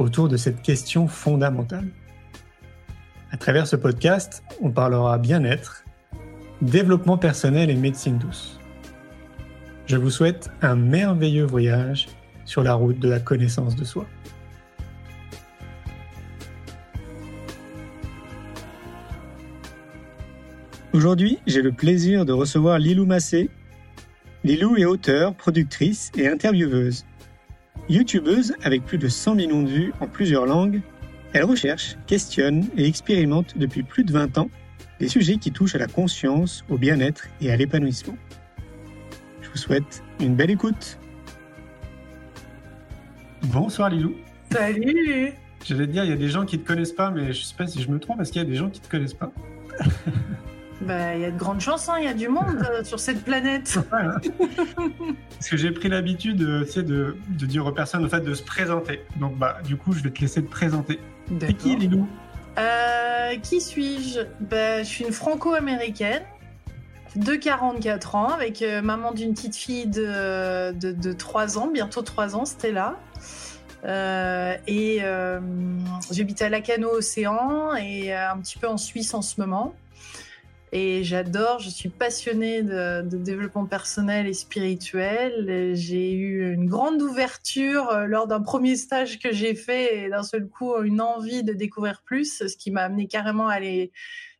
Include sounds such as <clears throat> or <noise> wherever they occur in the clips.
autour de cette question fondamentale. À travers ce podcast, on parlera bien-être, développement personnel et médecine douce. Je vous souhaite un merveilleux voyage sur la route de la connaissance de soi. Aujourd'hui, j'ai le plaisir de recevoir Lilou Massé. Lilou est auteure, productrice et intervieweuse. YouTubeuse avec plus de 100 millions de vues en plusieurs langues, elle recherche, questionne et expérimente depuis plus de 20 ans des sujets qui touchent à la conscience, au bien-être et à l'épanouissement. Je vous souhaite une belle écoute. Bonsoir Lilou. Salut J'allais te dire, il y a des gens qui ne te connaissent pas, mais je ne sais pas si je me trompe, parce qu'il y a des gens qui ne te connaissent pas. <laughs> Bah, il y a de grandes chances, hein, il y a du monde euh, sur cette planète. <laughs> Parce que j'ai pris l'habitude euh, de, de, dire aux personnes en fait, de se présenter. Donc, bah, du coup, je vais te laisser te présenter. T'es qui, Lilou? Euh, Qui suis-je? Bah, Je suis une franco-américaine de 44 ans, avec maman d'une petite fille de, de, de, 3 ans, bientôt 3 ans, Stella. Euh, et j'habite à Lacano Océan et un petit peu en Suisse en ce moment. Et j'adore, je suis passionnée de, développement personnel et spirituel. J'ai eu une grande ouverture euh, lors d'un premier stage que j'ai fait et d'un seul coup une envie de découvrir plus, ce qui m'a amené carrément à aller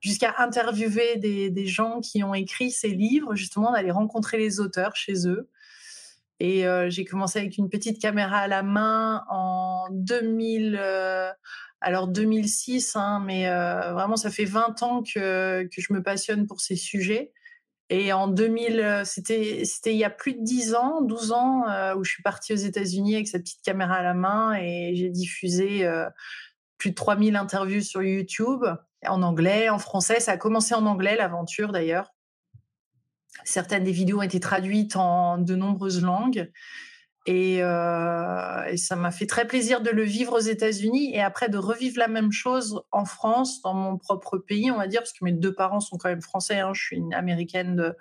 jusqu'à interviewer des, gens qui ont écrit ces livres, justement d'aller rencontrer les auteurs chez eux. Et euh, j'ai commencé avec une petite caméra à la main en 2000. Euh, alors 2006, hein, mais euh, vraiment ça fait 20 ans que, je me passionne pour ces sujets. Et en 2000, euh, c'était c'était il y a plus de 10 ans, 12 ans, euh, où je suis partie aux États-Unis avec cette petite caméra à la main et j'ai diffusé plus de 3000 interviews sur YouTube en anglais, en français. Ça a commencé en anglais l'aventure d'ailleurs. Certaines des vidéos ont été traduites en de nombreuses langues. Euh, et, ça m'a fait très plaisir de le vivre aux États-Unis et après de revivre la même chose en France, dans mon propre pays, on va dire, parce que mes deux parents sont quand même français. Hein. je suis une américaine de,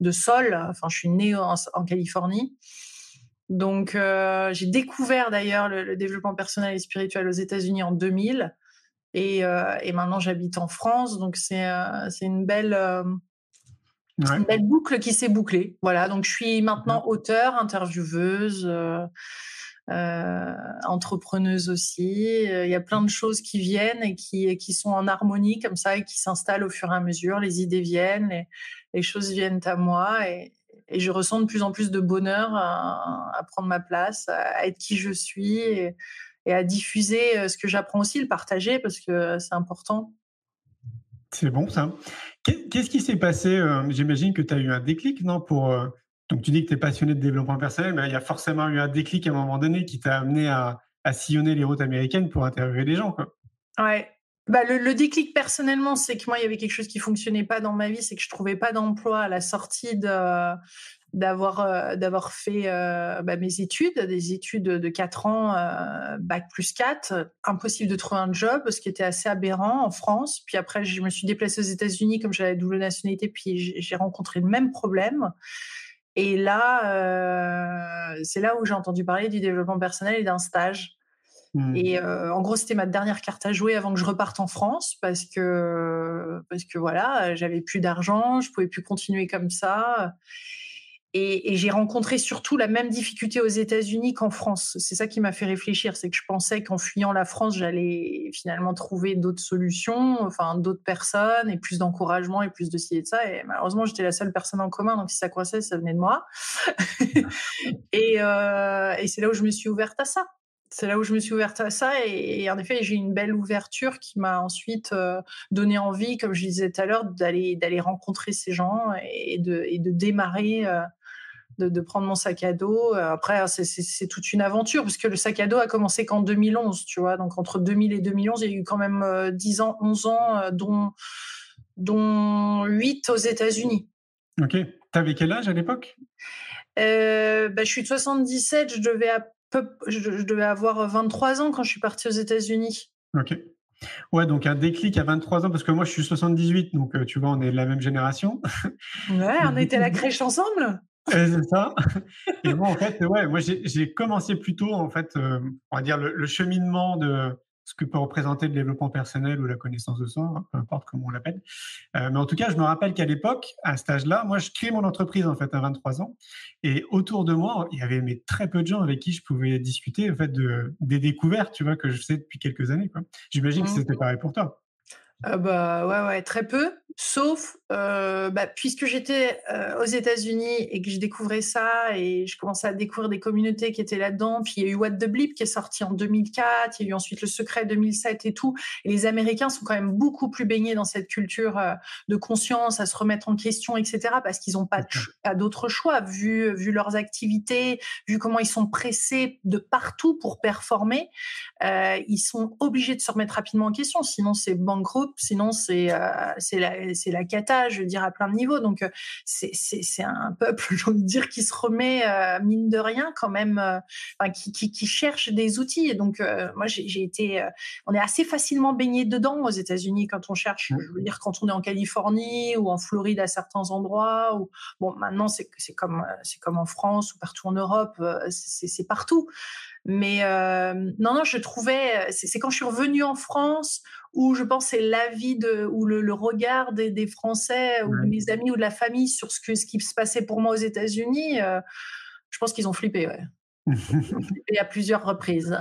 de sol, enfin, je suis née en, Californie. Donc, euh, j'ai découvert d'ailleurs le, développement personnel et spirituel aux États-Unis en 2000. Et, euh, et maintenant, j'habite en France. Donc, c'est c'est une belle c'est une belle boucle qui s'est bouclée. Voilà, donc je suis maintenant mmh. auteur, intervieweuse, euh, euh, entrepreneuse aussi. Il y a plein de choses qui viennent et qui, qui sont en harmonie comme ça et qui s'installent au fur et à mesure. Les idées viennent, les, les choses viennent à moi et, et, je ressens de plus en plus de bonheur à, à prendre ma place, à être qui je suis et, et à diffuser euh, ce que j'apprends aussi, le partager parce que c'est important. C'est bon ça. Qu'est-ce qui s'est passé euh, J'imagine que tu as eu un déclic, non euh, Donc tu dis que tu es passionné de développement personnel, mais il y a forcément eu un déclic à un moment donné qui t'a amené à, sillonner les routes américaines pour interviewer des gens. Quoi. Ouais. Bah, le, déclic personnellement, c'est que moi, il y avait quelque chose qui fonctionnait pas dans ma vie, c'est que je trouvais pas d'emploi à la sortie de, d'avoir euh, d'avoir fait euh, bah, mes études, des études de 4 ans, euh, bac plus 4, impossible de trouver un job, ce qui était assez aberrant en France. Puis après, je me suis déplacée aux États-Unis comme j'avais double nationalité, puis j'ai rencontré le même problème. Et là, c'est là où j'ai entendu parler du développement personnel et d'un stage. Mmh. Et en gros, c'était ma dernière carte à jouer avant que je reparte en France parce que parce que voilà, j'avais plus d'argent, je pouvais plus continuer comme ça. Et, j'ai rencontré surtout la même difficulté aux États-Unis qu'en France. C'est ça qui m'a fait réfléchir, c'est que je pensais qu'en fuyant la France, j'allais finalement trouver d'autres solutions, enfin d'autres personnes et plus d'encouragement et plus de ci et de ça. Et malheureusement, j'étais la seule personne en commun, donc si ça coinçait, ça venait de moi. <laughs> et, euh, et c'est là où je me suis ouverte à ça c'est là où je me suis ouverte à ça et, en effet j'ai une belle ouverture qui m'a ensuite euh, donné envie, comme je disais tout à l'heure, d'aller d'aller rencontrer ces gens et de, de démarrer euh, de, prendre mon sac à dos. Après, c'est toute une aventure, parce que le sac à dos a commencé qu'en 2011, tu vois. Donc, entre 2000 et 2011, il y a eu quand même 10 ans, 11 ans, dont, dont 8 aux États-Unis. Ok. T'avais quel âge à l'époque? Bah, Je suis de 77, je devais, je devais avoir 23 ans quand je suis partie aux États-Unis. Ok. Ouais, donc un déclic à 23 ans, parce que moi je suis 78, donc euh, tu vois, on est de la même génération. Ouais, <laughs> on était à la crèche ensemble. C'est ça. Et moi, en fait, ouais, moi j'ai commencé plutôt, en fait, euh, on va dire le, cheminement de, ce que peut représenter le développement personnel ou la connaissance de soi, hein, peu importe comment on l'appelle. Euh, mais en tout cas, je me rappelle qu'à l'époque, à cet âge-là, moi, je crée mon entreprise en fait à 23 ans, et autour de moi, il y avait mais, très peu de gens avec qui je pouvais discuter en fait de des découvertes, tu vois, que je sais depuis quelques années. J'imagine que mmh. c'était pareil pour toi. Euh, bah ouais, ouais, très peu. Sauf, euh, bah, puisque j'étais euh, aux États-Unis et que je découvrais ça et je commençais à découvrir des communautés qui étaient là-dedans. Puis il y a eu What the Bleep qui est sorti en 2004. Il y a eu ensuite Le Secret 2007 et tout. Et les Américains sont quand même beaucoup plus baignés dans cette culture de conscience, à se remettre en question, etc. Parce qu'ils n'ont pas, pas d'autre choix vu, vu leurs activités, vu comment ils sont pressés de partout pour performer. ils sont obligés de se remettre rapidement en question. Sinon, c'est bankrupt sinon c'est euh, c'est la c'est la cata, je veux dire à plein de niveaux. Donc euh, c'est un peuple, <laughs> j'ai envie de dire, qui se remet euh, mine de rien quand même, enfin qui, cherche des outils. Et donc moi j'ai été, on est assez facilement baigné dedans aux États-Unis quand on cherche. Je veux dire quand on est en Californie ou en Floride à certains endroits. Bon maintenant comme c'est comme en France ou partout en Europe, c'est partout. Mais non, non, je trouvais, c'est quand je suis revenue en France où je pense c'est l'avis de ou le, regard des, des Français ou de mes amis ou de la famille sur ce que ce qui se passait pour moi aux États-Unis. Euh, je pense qu'ils ont flippé, ouais. Et <laughs> à plusieurs reprises.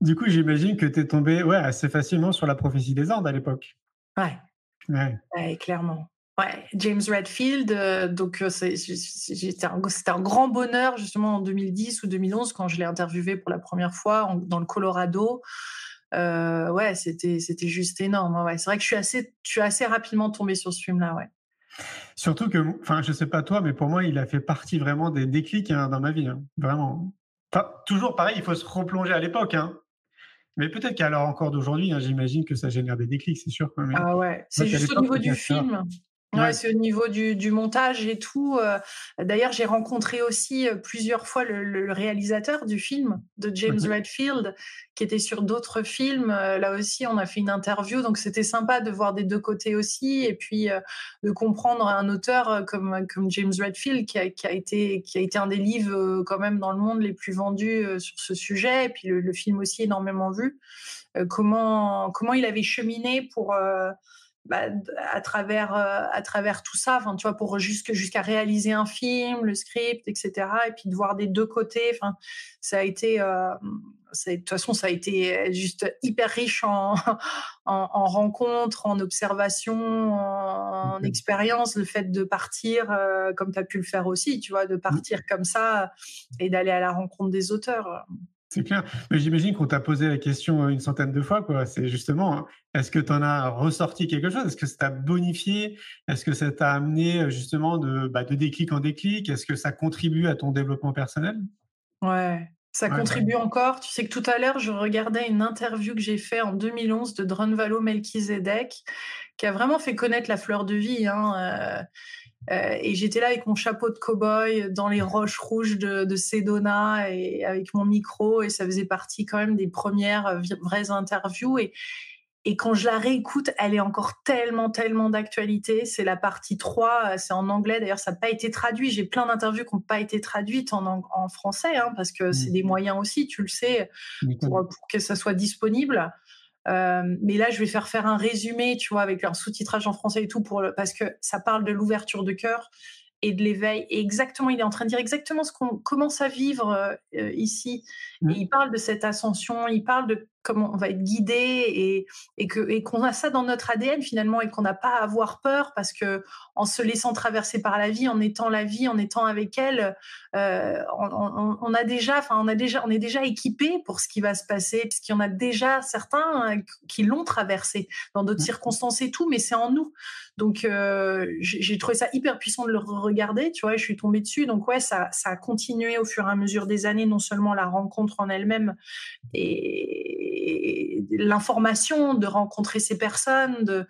du coup, j'imagine que tu es tombé ouais, assez facilement sur la prophétie des Andes à l'époque. Ouais. ouais. clairement. Ouais, James Redfield, euh, donc euh, c'était un, un, grand bonheur justement en 2010 ou 2011 quand je l'ai interviewé pour la première fois dans le Colorado. Euh, ouais, c'était c'était juste énorme. Ouais. C'est vrai que je suis assez je suis assez rapidement tombée sur ce film-là, ouais. Surtout que, enfin, je sais pas toi, mais pour moi, il a fait partie vraiment des déclics hein, dans ma vie, hein. vraiment. toujours pareil, il faut se replonger à l'époque, hein. Mais peut-être qu'à l'heure encore d'aujourd'hui, j'imagine que ça génère des déclics, c'est sûr. Ah ouais, c'est juste au niveau du film. Ouais, c'est au niveau du, du, montage et tout. Euh. D'ailleurs, j'ai rencontré aussi euh, plusieurs fois le, le, réalisateur du film de James Redfield, qui était sur d'autres films. Euh, là aussi, on a fait une interview, donc c'était sympa de voir des deux côtés aussi, et puis de comprendre un auteur comme comme James Redfield, qui a, qui a été qui a été un des livres quand même dans le monde les plus vendus sur ce sujet, et puis le, le film aussi énormément vu. comment comment il avait cheminé pour bah, à travers euh, à travers tout ça enfin tu vois pour jusqu'à réaliser un film le script etc et puis de voir des deux côtés enfin ça a été euh, de toute façon ça a été juste hyper riche <laughs> en en, rencontres en observations en, expériences le fait de partir euh, comme tu as pu le faire aussi tu vois de mmh. partir comme ça et d'aller à la rencontre des auteurs c'est clair. Mais j'imagine qu'on t'a posé la question une centaine de fois. Quoi. C'est justement, hein, est-ce que tu en as ressorti quelque chose? Est-ce que ça t'a bonifié? Est-ce que ça t'a amené justement de, bah, de déclic en déclic? Est-ce que ça contribue à ton développement personnel? Ouais, ça contribue encore. Tu sais que tout à l'heure, je regardais une interview que j'ai faite en 2011 de Drunvalo Melchizedek, qui a vraiment fait connaître la fleur de vie. Hein. Euh, euh, et j'étais là avec mon chapeau de cow-boy dans les roches rouges de, de, Sedona et avec mon micro et ça faisait partie quand même des premières vraies interviews et et quand je la réécoute, elle est encore tellement, tellement d'actualité. C'est la partie 3, c'est en anglais. D'ailleurs, ça n'a pas été traduit. J'ai plein d'interviews qui n'ont pas été traduites en, en français, hein, parce que c'est mmh. des moyens aussi, tu le sais, pour, pour, que ça soit disponible. Euh, mais là, je vais faire faire un résumé, tu vois, avec un sous-titrage en français et tout, pour parce que ça parle de l'ouverture de cœur et de l'éveil. Et exactement, il est en train de dire exactement ce qu'on commence à vivre euh, ici. Mmh. Et il parle de cette ascension, il parle de comment on va être guidé et, et que et qu'on a ça dans notre ADN finalement et qu'on n'a pas à avoir peur parce que en se laissant traverser par la vie, en étant la vie, en étant avec elle, euh, on, on, a déjà, enfin on a déjà, on est déjà équipé pour ce qui va se passer puisqu'il y en a déjà certains euh, qui l'ont traversé dans d'autres mmh. circonstances et tout, mais c'est en nous. Donc euh, j'ai trouvé ça hyper puissant de le regarder, tu vois, je suis tombée dessus. Donc ouais, ça, ça a continué au fur et à mesure des années, non seulement la rencontre en elle-même et l'information, de rencontrer ces personnes, de,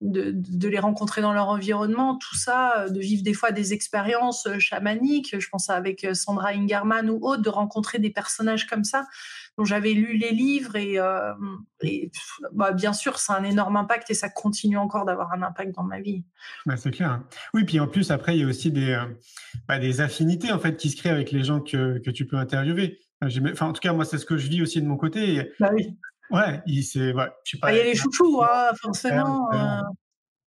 de, les rencontrer dans leur environnement, tout ça, de vivre des fois des expériences chamaniques. Je pense avec Sandra Ingerman ou autre, de rencontrer des personnages comme ça dont j'avais lu les livres et, euh, bah, bien sûr, ça a un énorme impact et ça continue encore d'avoir un impact dans ma vie. c'est clair. Oui, puis en plus, après, il y a aussi des, euh, bah, des affinités en fait qui se créent avec les gens que, que tu peux interviewer. Enfin, en tout cas, moi, c'est ce que je vis aussi de mon côté. Bah oui. Ouais, il, c'est, ouais. Bah, il y a les chouchous, hein, forcément. Euh,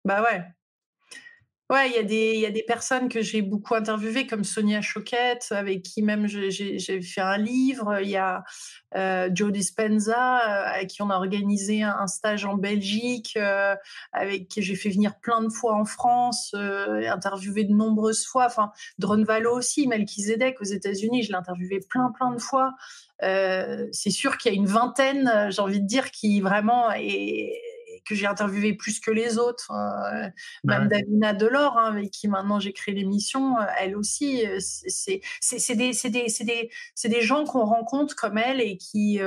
bah ouais. Ouais, il y, a des, y a des personnes que j'ai beaucoup interviewées, comme Sonia Choquette, avec qui même j'ai fait un livre. Il y a euh, Joe Dispenza, euh, avec qui on a organisé un, stage en Belgique, euh, avec qui j'ai fait venir plein de fois en France, interviewé de nombreuses fois. Enfin, Drone Valo aussi, Melchizedek aux États-Unis, je l'ai interviewé plein, plein de fois. C'est sûr qu'il y a une vingtaine, j'ai envie de dire, qui vraiment est que j'ai interviewé plus que les autres. Euh, même Davina Delors, hein, avec qui maintenant j'ai créé l'émission, euh, elle aussi, euh, c'est des, des, des, des, gens qu'on rencontre comme elle et qui,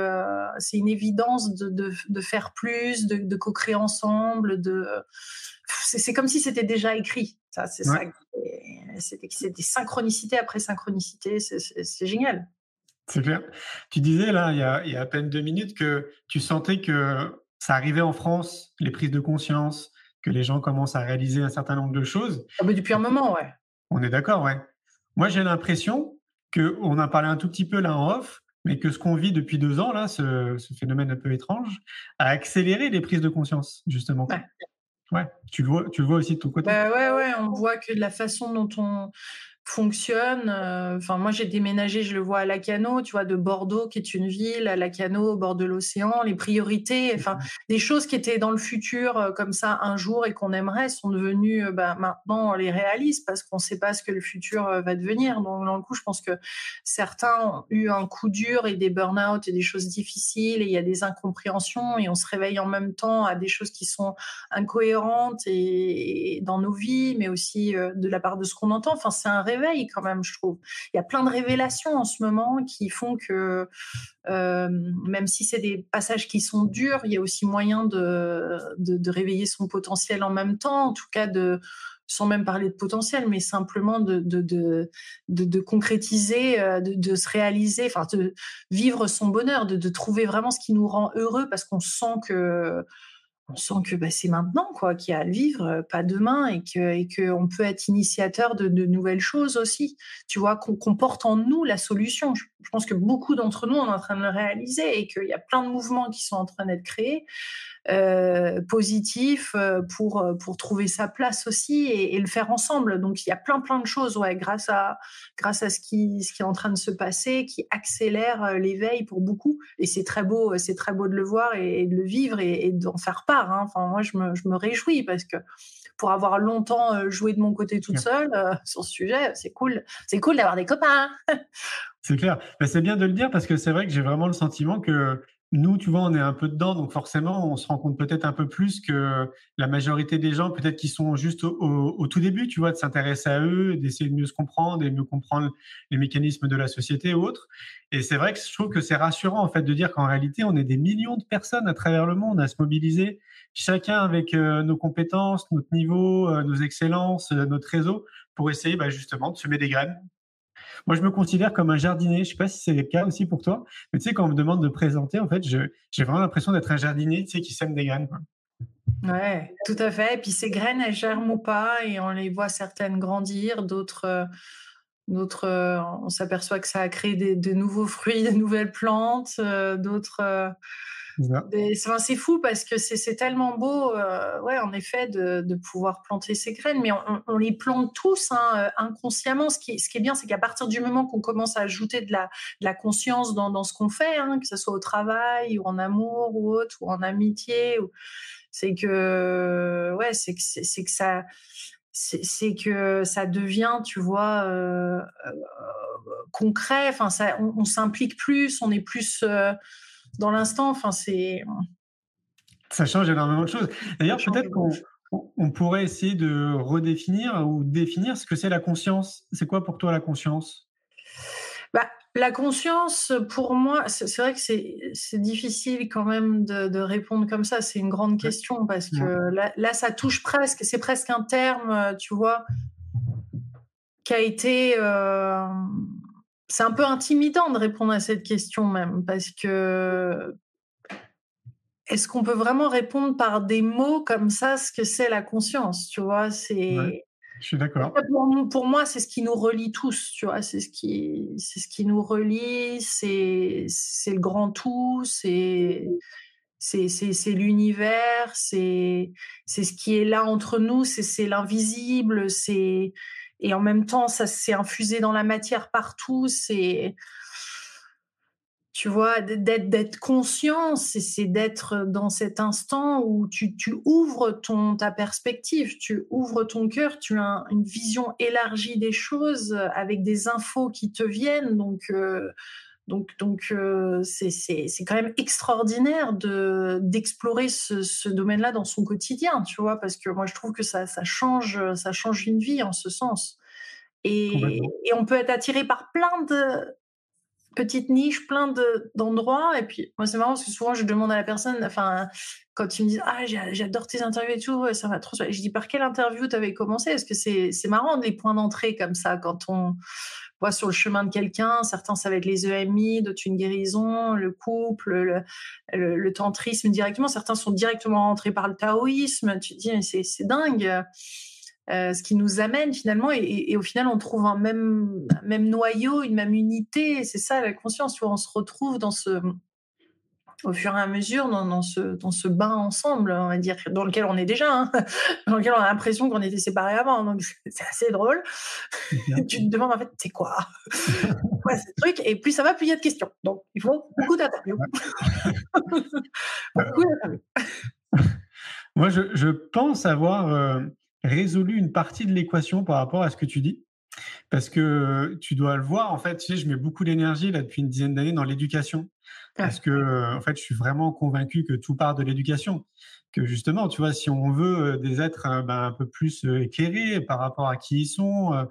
c'est une évidence de, de, de, faire plus, de, de co-créer ensemble, de c'est comme si c'était déjà écrit. Ça, c'est ça. C'est des synchronicités après synchronicité. C'est génial. C'est clair. Tu disais là, il y, a, il y, a, à peine deux minutes, que tu sentais que ça arrivait en France, les prises de conscience, que les gens commencent à réaliser un certain nombre de choses. Ah, depuis un moment, ouais. On est d'accord, ouais. Moi, j'ai l'impression que on a parlé un tout petit peu là en off, mais que ce qu'on vit depuis deux ans là, ce, phénomène un peu étrange, a accéléré les prises de conscience, justement. Ouais. Ouais, tu le vois, tu le vois aussi de ton côté? Bah ouais, ouais, on voit que de la façon dont on fonctionne. Euh, enfin, moi, j'ai déménagé, je le vois à Lacano, tu vois, de Bordeaux, qui est une ville, à Lacano, au bord de l'océan. Les priorités, enfin, des choses qui étaient dans le futur, euh, comme ça, un jour et qu'on aimerait, sont devenues, euh, bah, maintenant, on les réalise parce qu'on ne sait pas ce que le futur va devenir. Donc, dans le coup, je pense que certains ont eu un coup dur et des burn-out et des choses difficiles et il y a des incompréhensions et on se réveille en même temps à des choses qui sont incohérentes et, dans nos vies, mais aussi de la part de ce qu'on entend. Enfin, c'est un réveil quand même, je trouve. Il y a plein de révélations en ce moment qui font que, euh, même si c'est des passages qui sont durs, il y a aussi moyen de, de, réveiller son potentiel en même temps, en tout cas de sans même parler de potentiel, mais simplement de, de, de, concrétiser, euh, de, se réaliser, enfin de vivre son bonheur, de trouver vraiment ce qui nous rend heureux parce qu'on sent que on sent que bah, c'est maintenant quoi qu'il y a à le vivre, euh, pas demain, et que et que on peut être initiateur de, de nouvelles choses aussi. Tu vois qu'on porte en nous la solution. Pense que beaucoup d'entre nous on est en train de le réaliser et qu'il y a plein de mouvements qui sont en train d'être créés. Euh, positif euh, pour euh, pour trouver sa place aussi et, le faire ensemble. Donc il y a plein plein de choses ouais grâce à grâce à ce qui ce qui est en train de se passer qui accélère l'éveil pour beaucoup et c'est très beau c'est très beau de le voir et, de le vivre et, d'en faire part. Hein. Enfin moi je me je me réjouis parce que pour avoir longtemps joué de mon côté toute seule sur ce sujet, c'est cool. C'est cool d'avoir des copains. c'est clair. Mais c'est bien de le dire parce que c'est vrai que j'ai vraiment le sentiment que nous, tu vois, on est un peu dedans, donc forcément, on se rend compte peut-être un peu plus que la majorité des gens, peut-être qui sont juste au, tout début, tu vois, de s'intéresser à eux, d'essayer de mieux se comprendre et de mieux comprendre les mécanismes de la société ou autres. Et c'est vrai que je trouve que c'est rassurant, en fait, de dire qu'en réalité, on est des millions de personnes à travers le monde à se mobiliser, chacun avec euh, nos compétences, notre niveau, euh, nos excellences, euh, notre réseau, pour essayer bah, justement de semer des graines moi, je me considère comme un jardinier. Je ne sais pas si c'est le cas aussi pour toi, mais tu sais, quand on me demande de présenter, en fait, j'ai vraiment l'impression d'être un jardinier, tu sais, qui sème des graines. Quoi. Ouais, tout à fait. Et puis ces graines, elles germent ou pas, et on les voit certaines grandir, d'autres, D'autres, euh, on s'aperçoit que ça a créé des, de nouveaux fruits, <laughs> de nouvelles plantes. euh, D'autres, euh, c'est fou parce que c'est tellement beau, euh, ouais, en effet, de, pouvoir planter ces graines. Mais on, les plante tous hein, euh, inconsciemment. Ce qui, est- bien, c'est qu'à partir du moment qu'on commence à ajouter de la, conscience dans, ce qu'on fait, hein, que ce soit au travail ou en amour ou autre, ou en amitié, c'est que, ouais, c'est que, ça devient, tu vois, euh, concret. Enfin, on, s'implique plus, on est plus dans l'instant. Enfin, c'est Ça change énormément de choses. D'ailleurs, peut-être qu'on on- pourrait essayer de redéfinir ou définir ce que c'est la conscience. C'est quoi pour toi la conscience? Bah, la conscience, pour moi, c'est vrai que c'est difficile quand même de, de répondre comme ça. C'est une grande question parce que là, là, ça touche presque, c'est presque un terme, euh, tu vois, qui a été. euh, c'est un peu intimidant de répondre à cette question même parce que est-ce qu'on peut vraiment répondre par des mots comme ça ce que c'est la conscience Tu vois, c'est. Ouais. Je suis d'accord. Pour moi, c'est ce qui nous relie tous, tu vois, c'est ce qui, c'est ce qui nous relie, c'est, c'est le grand tout, c'est, c'est, c'est, c'est l'univers, c'est, c'est ce qui est là entre nous, c'est, c'est l'invisible, c'est, et en même temps, ça s'est infusé dans la matière partout, c'est, tu vois, d'être, conscient, c'est, d'être dans cet instant où tu, ouvres ton, ta perspective, tu ouvres ton cœur, tu as une vision élargie des choses avec des infos qui te viennent. Donc, euh, donc, donc euh, c'est, quand même extraordinaire de, d'explorer ce, ce domaine-là dans son quotidien, tu vois, parce que moi, je trouve que ça, ça, change, ça change une vie en ce sens. Et, et on peut être attiré par plein de petites niches, plein de, d'endroits. Et puis, moi, c'est marrant parce que souvent, je demande à la personne, enfin, quand ils me disent Ah, j'adore tes interviews et tout, ouais, ça va trop. Je dis Par quelle interview tu avais commencé? Parce que c'est, c'est marrant, les points d'entrée comme ça, quand on sur le chemin de quelqu'un, certains, ça va être les EMI, d'autres, une guérison, le couple, le, le, tantrisme directement. Certains sont directement rentrés par le taoïsme. Tu te dis c'est, dingue. Euh, ce qui nous amène finalement, et, au final, on trouve un même, même noyau, une même unité. C'est ça la conscience, vois, on se retrouve dans ce, au fur et à mesure, dans, dans ce, dans ce bain ensemble, on va dire, dans lequel on est déjà, hein, <laughs> dans lequel on a l'impression qu'on était séparés avant. Donc c'est assez drôle. <laughs> tu te demandes en fait, c'est quoi? <laughs> Ouais, ce truc? Et plus ça va, plus il y a de questions. Donc il faut beaucoup d'interviews. beaucoup d'interviews. Moi, je, je pense avoir euh, résolu une partie de l'équation par rapport à ce que tu dis. Parce que euh, tu dois le voir, en fait, tu sais, je mets beaucoup d'énergie là depuis une dizaine d'années dans l'éducation. Parce que, en fait, je suis vraiment convaincu que tout part de l'éducation. Que justement, tu vois, si on veut euh, des êtres euh, ben, un peu plus euh, éclairés par rapport à qui ils sont, euh,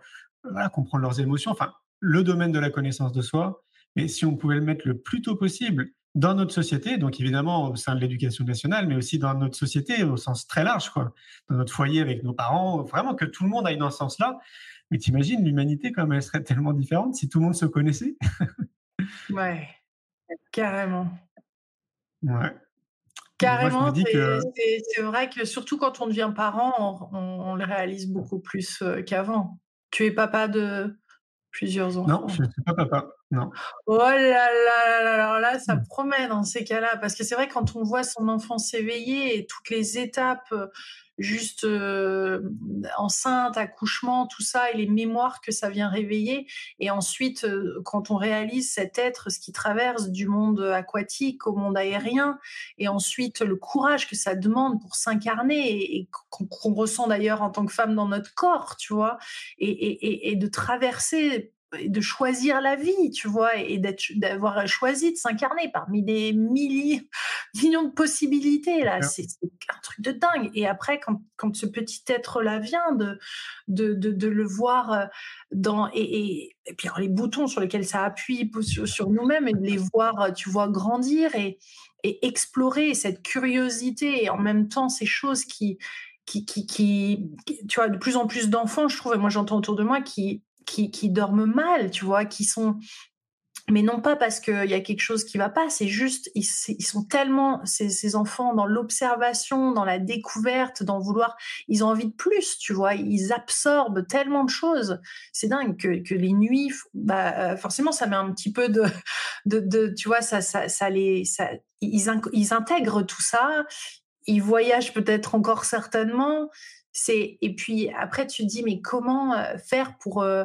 voilà, comprendre leurs émotions, enfin, le domaine de la connaissance de soi, mais si on pouvait le mettre le plus tôt possible dans notre société, donc évidemment au sein de l'éducation nationale, mais aussi dans notre société au sens très large, quoi, dans notre foyer avec nos parents, vraiment que tout le monde aille dans ce sens-là. Mais t'imagines l'humanité comme elle serait tellement différente si tout le monde se connaissait? Ouais, carrément. Ouais. Carrément, c'est que vrai que surtout quand on devient parent, on, on- on le réalise beaucoup plus qu'avant. Tu es papa de plusieurs enfants. non, je ne suis pas papa. Non. Oh là là là là, là, ça Mmh. promet dans ces cas-là, parce que c'est vrai quand on voit son enfant s'éveiller et toutes les étapes, juste euh, enceinte, accouchement, tout ça, et les mémoires que ça vient réveiller, et ensuite euh, quand on réalise cet être, ce qui traverse du monde aquatique au monde aérien, et ensuite le courage que ça demande pour s'incarner et, qu'on ressent d'ailleurs en tant que femme dans notre corps, tu vois, et, et, et, de traverser de choisir la vie, tu vois, et d'avoir choisi de s'incarner parmi des milliers, <laughs> millions de possibilités, là. C'est, un truc de dingue. Et après, quand, quand ce petit être-là vient, de, de, de, de le voir euh, dans, et, et, et puis alors, les boutons sur lesquels ça appuie sur, sur nous-mêmes et de les voir, euh, tu vois, grandir et, et explorer cette curiosité et en même temps ces choses qui, qui, qui, qui- tu vois, de plus en plus d'enfants, je trouve, et moi j'entends autour de moi, qui, qui, dorment mal, tu vois, qui sont mais non pas parce qu'il y a quelque chose qui va pas, c'est juste, ils, sont tellement, ces, enfants, dans l'observation, dans la découverte, dans vouloir, ils ont envie de plus, tu vois, ils absorbent tellement de choses. C'est dingue que, les nuits, bah, euh, forcément, ça met un petit peu de, tu vois, ça, ça, ça les, ils intègrent tout ça, ils voyagent peut-être encore certainement. Et puis après, tu te dis, mais comment euh, faire pour, euh,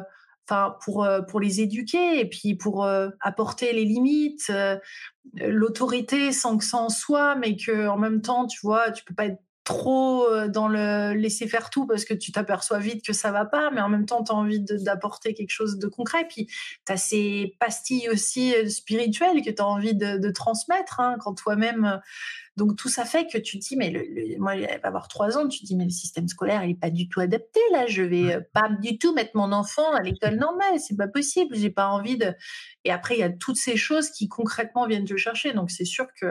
pour, euh, pour les éduquer et puis pour apporter les limites, l'autorité sans que ça en soit, mais que en même temps, tu vois, tu peux pas être trop dans le laisser faire tout parce que tu t'aperçois vite que ça va pas, mais en même temps, tu as envie d'apporter quelque chose de concret. Puis, tu as ces pastilles aussi spirituelles que tu as envie de, transmettre hein, quand toi-même donc tout ça fait que tu te dis, mais le, moi, il va avoir trois ans, tu te dis, mais le système scolaire, il n'est pas du tout adapté. Là, je vais euh, pas du tout mettre mon enfant à l'école normale, c'est pas possible. J'ai pas envie de. Et après, il y a toutes ces choses qui concrètement viennent te chercher. Donc c'est sûr que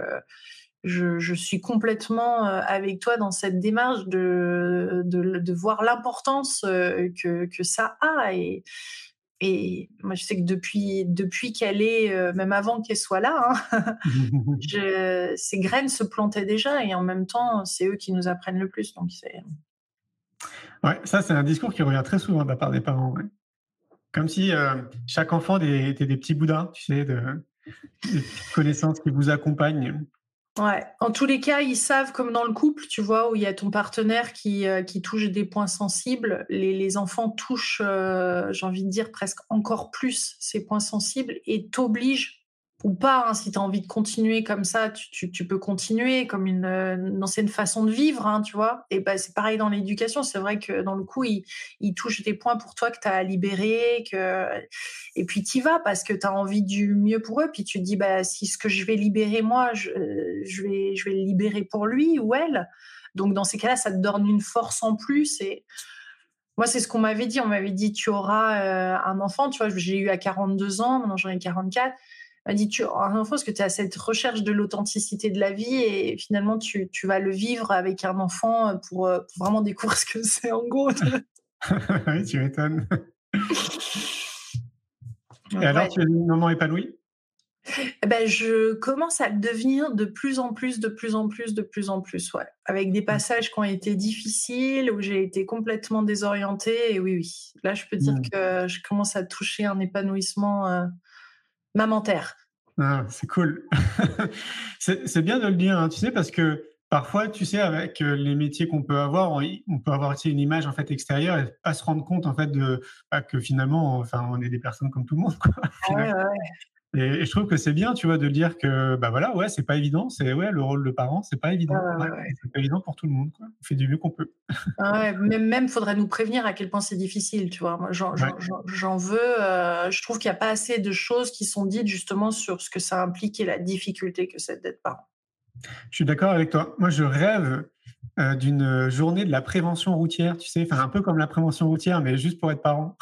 je, suis complètement euh, avec toi dans cette démarche de, de, voir l'importance euh, que, que ça a. Et, et moi, je sais que depuis, depuis qu'elle est, euh, même avant qu'elle soit là, hein, <laughs> <laughs> ces graines se plantaient déjà et en même temps, c'est eux qui nous apprennent le plus. Donc, c'est. Ouais, ça, c'est un discours qui revient très souvent de la part des parents. Comme si euh, chaque enfant était des petits boudins, tu sais, de, de connaissances qui vous accompagnent. Ouais. En tous les cas, ils savent, comme dans le couple, tu vois, où il y a ton partenaire qui, euh, touche des points sensibles, les, les enfants touchent, euh, j'ai envie de dire, presque encore plus ces points sensibles et t'obligent ou pas. Hein, si tu as envie de continuer comme ça, tu, peux continuer comme une, une, ancienne façon de vivre, hein, tu vois. Et ben c'est pareil dans l'éducation. C'est vrai que dans le coup, il, il touche des points pour toi que tu as à. Que... Et puis tu vas parce que tu as envie du mieux pour eux. Puis tu te dis, bah, si ce que je vais libérer moi, vais, je vais le libérer pour lui ou elle. Donc dans ces cas-là, ça te donne une force en plus. Et moi, c'est ce qu'on m'avait dit. On m'avait dit, tu auras euh, un enfant. Tu vois, j'ai eu à 42 ans, maintenant j'en ai 44 m'a dit tu un enfant parce que tu as cette recherche de l'authenticité de la vie et finalement tu, tu, vas le vivre avec un enfant pour, euh, pour vraiment découvrir ce que c'est en gros. <laughs> oui, tu m'étonnes. et alors, tu es une maman épanouie? Eh ben, je commence à le devenir de plus en plus, de plus en plus, de plus en plus, ouais. Avec des mmh. passages qui ont été difficiles, où j'ai été complètement désorientée. Et oui, oui. Là, je peux dire mmh. que je commence à toucher un épanouissement euh, mamentaire. Ah, c'est cool. <laughs> c'est bien de le dire, hein, tu sais, parce que parfois, tu sais, avec euh, les métiers qu'on peut avoir, on, peut avoir une image en fait extérieure et pas se rendre compte en fait de bah, que finalement, enfin, on est des personnes comme tout le monde. Quoi, ah et, je trouve que c'est bien, tu vois, de dire que, bah voilà, ouais, c'est pas évident. C'est ouais, le rôle de parent, c'est pas évident. c'est pas évident pour tout le monde. Quoi. On fait du mieux qu'on peut. Ah même, même, faudrait nous prévenir à quel point c'est difficile, tu vois. J'en, veux. Euh, je trouve qu'il n'y a pas assez de choses qui sont dites justement sur ce que ça implique et la difficulté que c'est d'être parent. Je suis d'accord avec toi. Moi, je rêve euh, d'une journée de la prévention routière, tu sais, enfin un peu comme la prévention routière, mais juste pour être parent.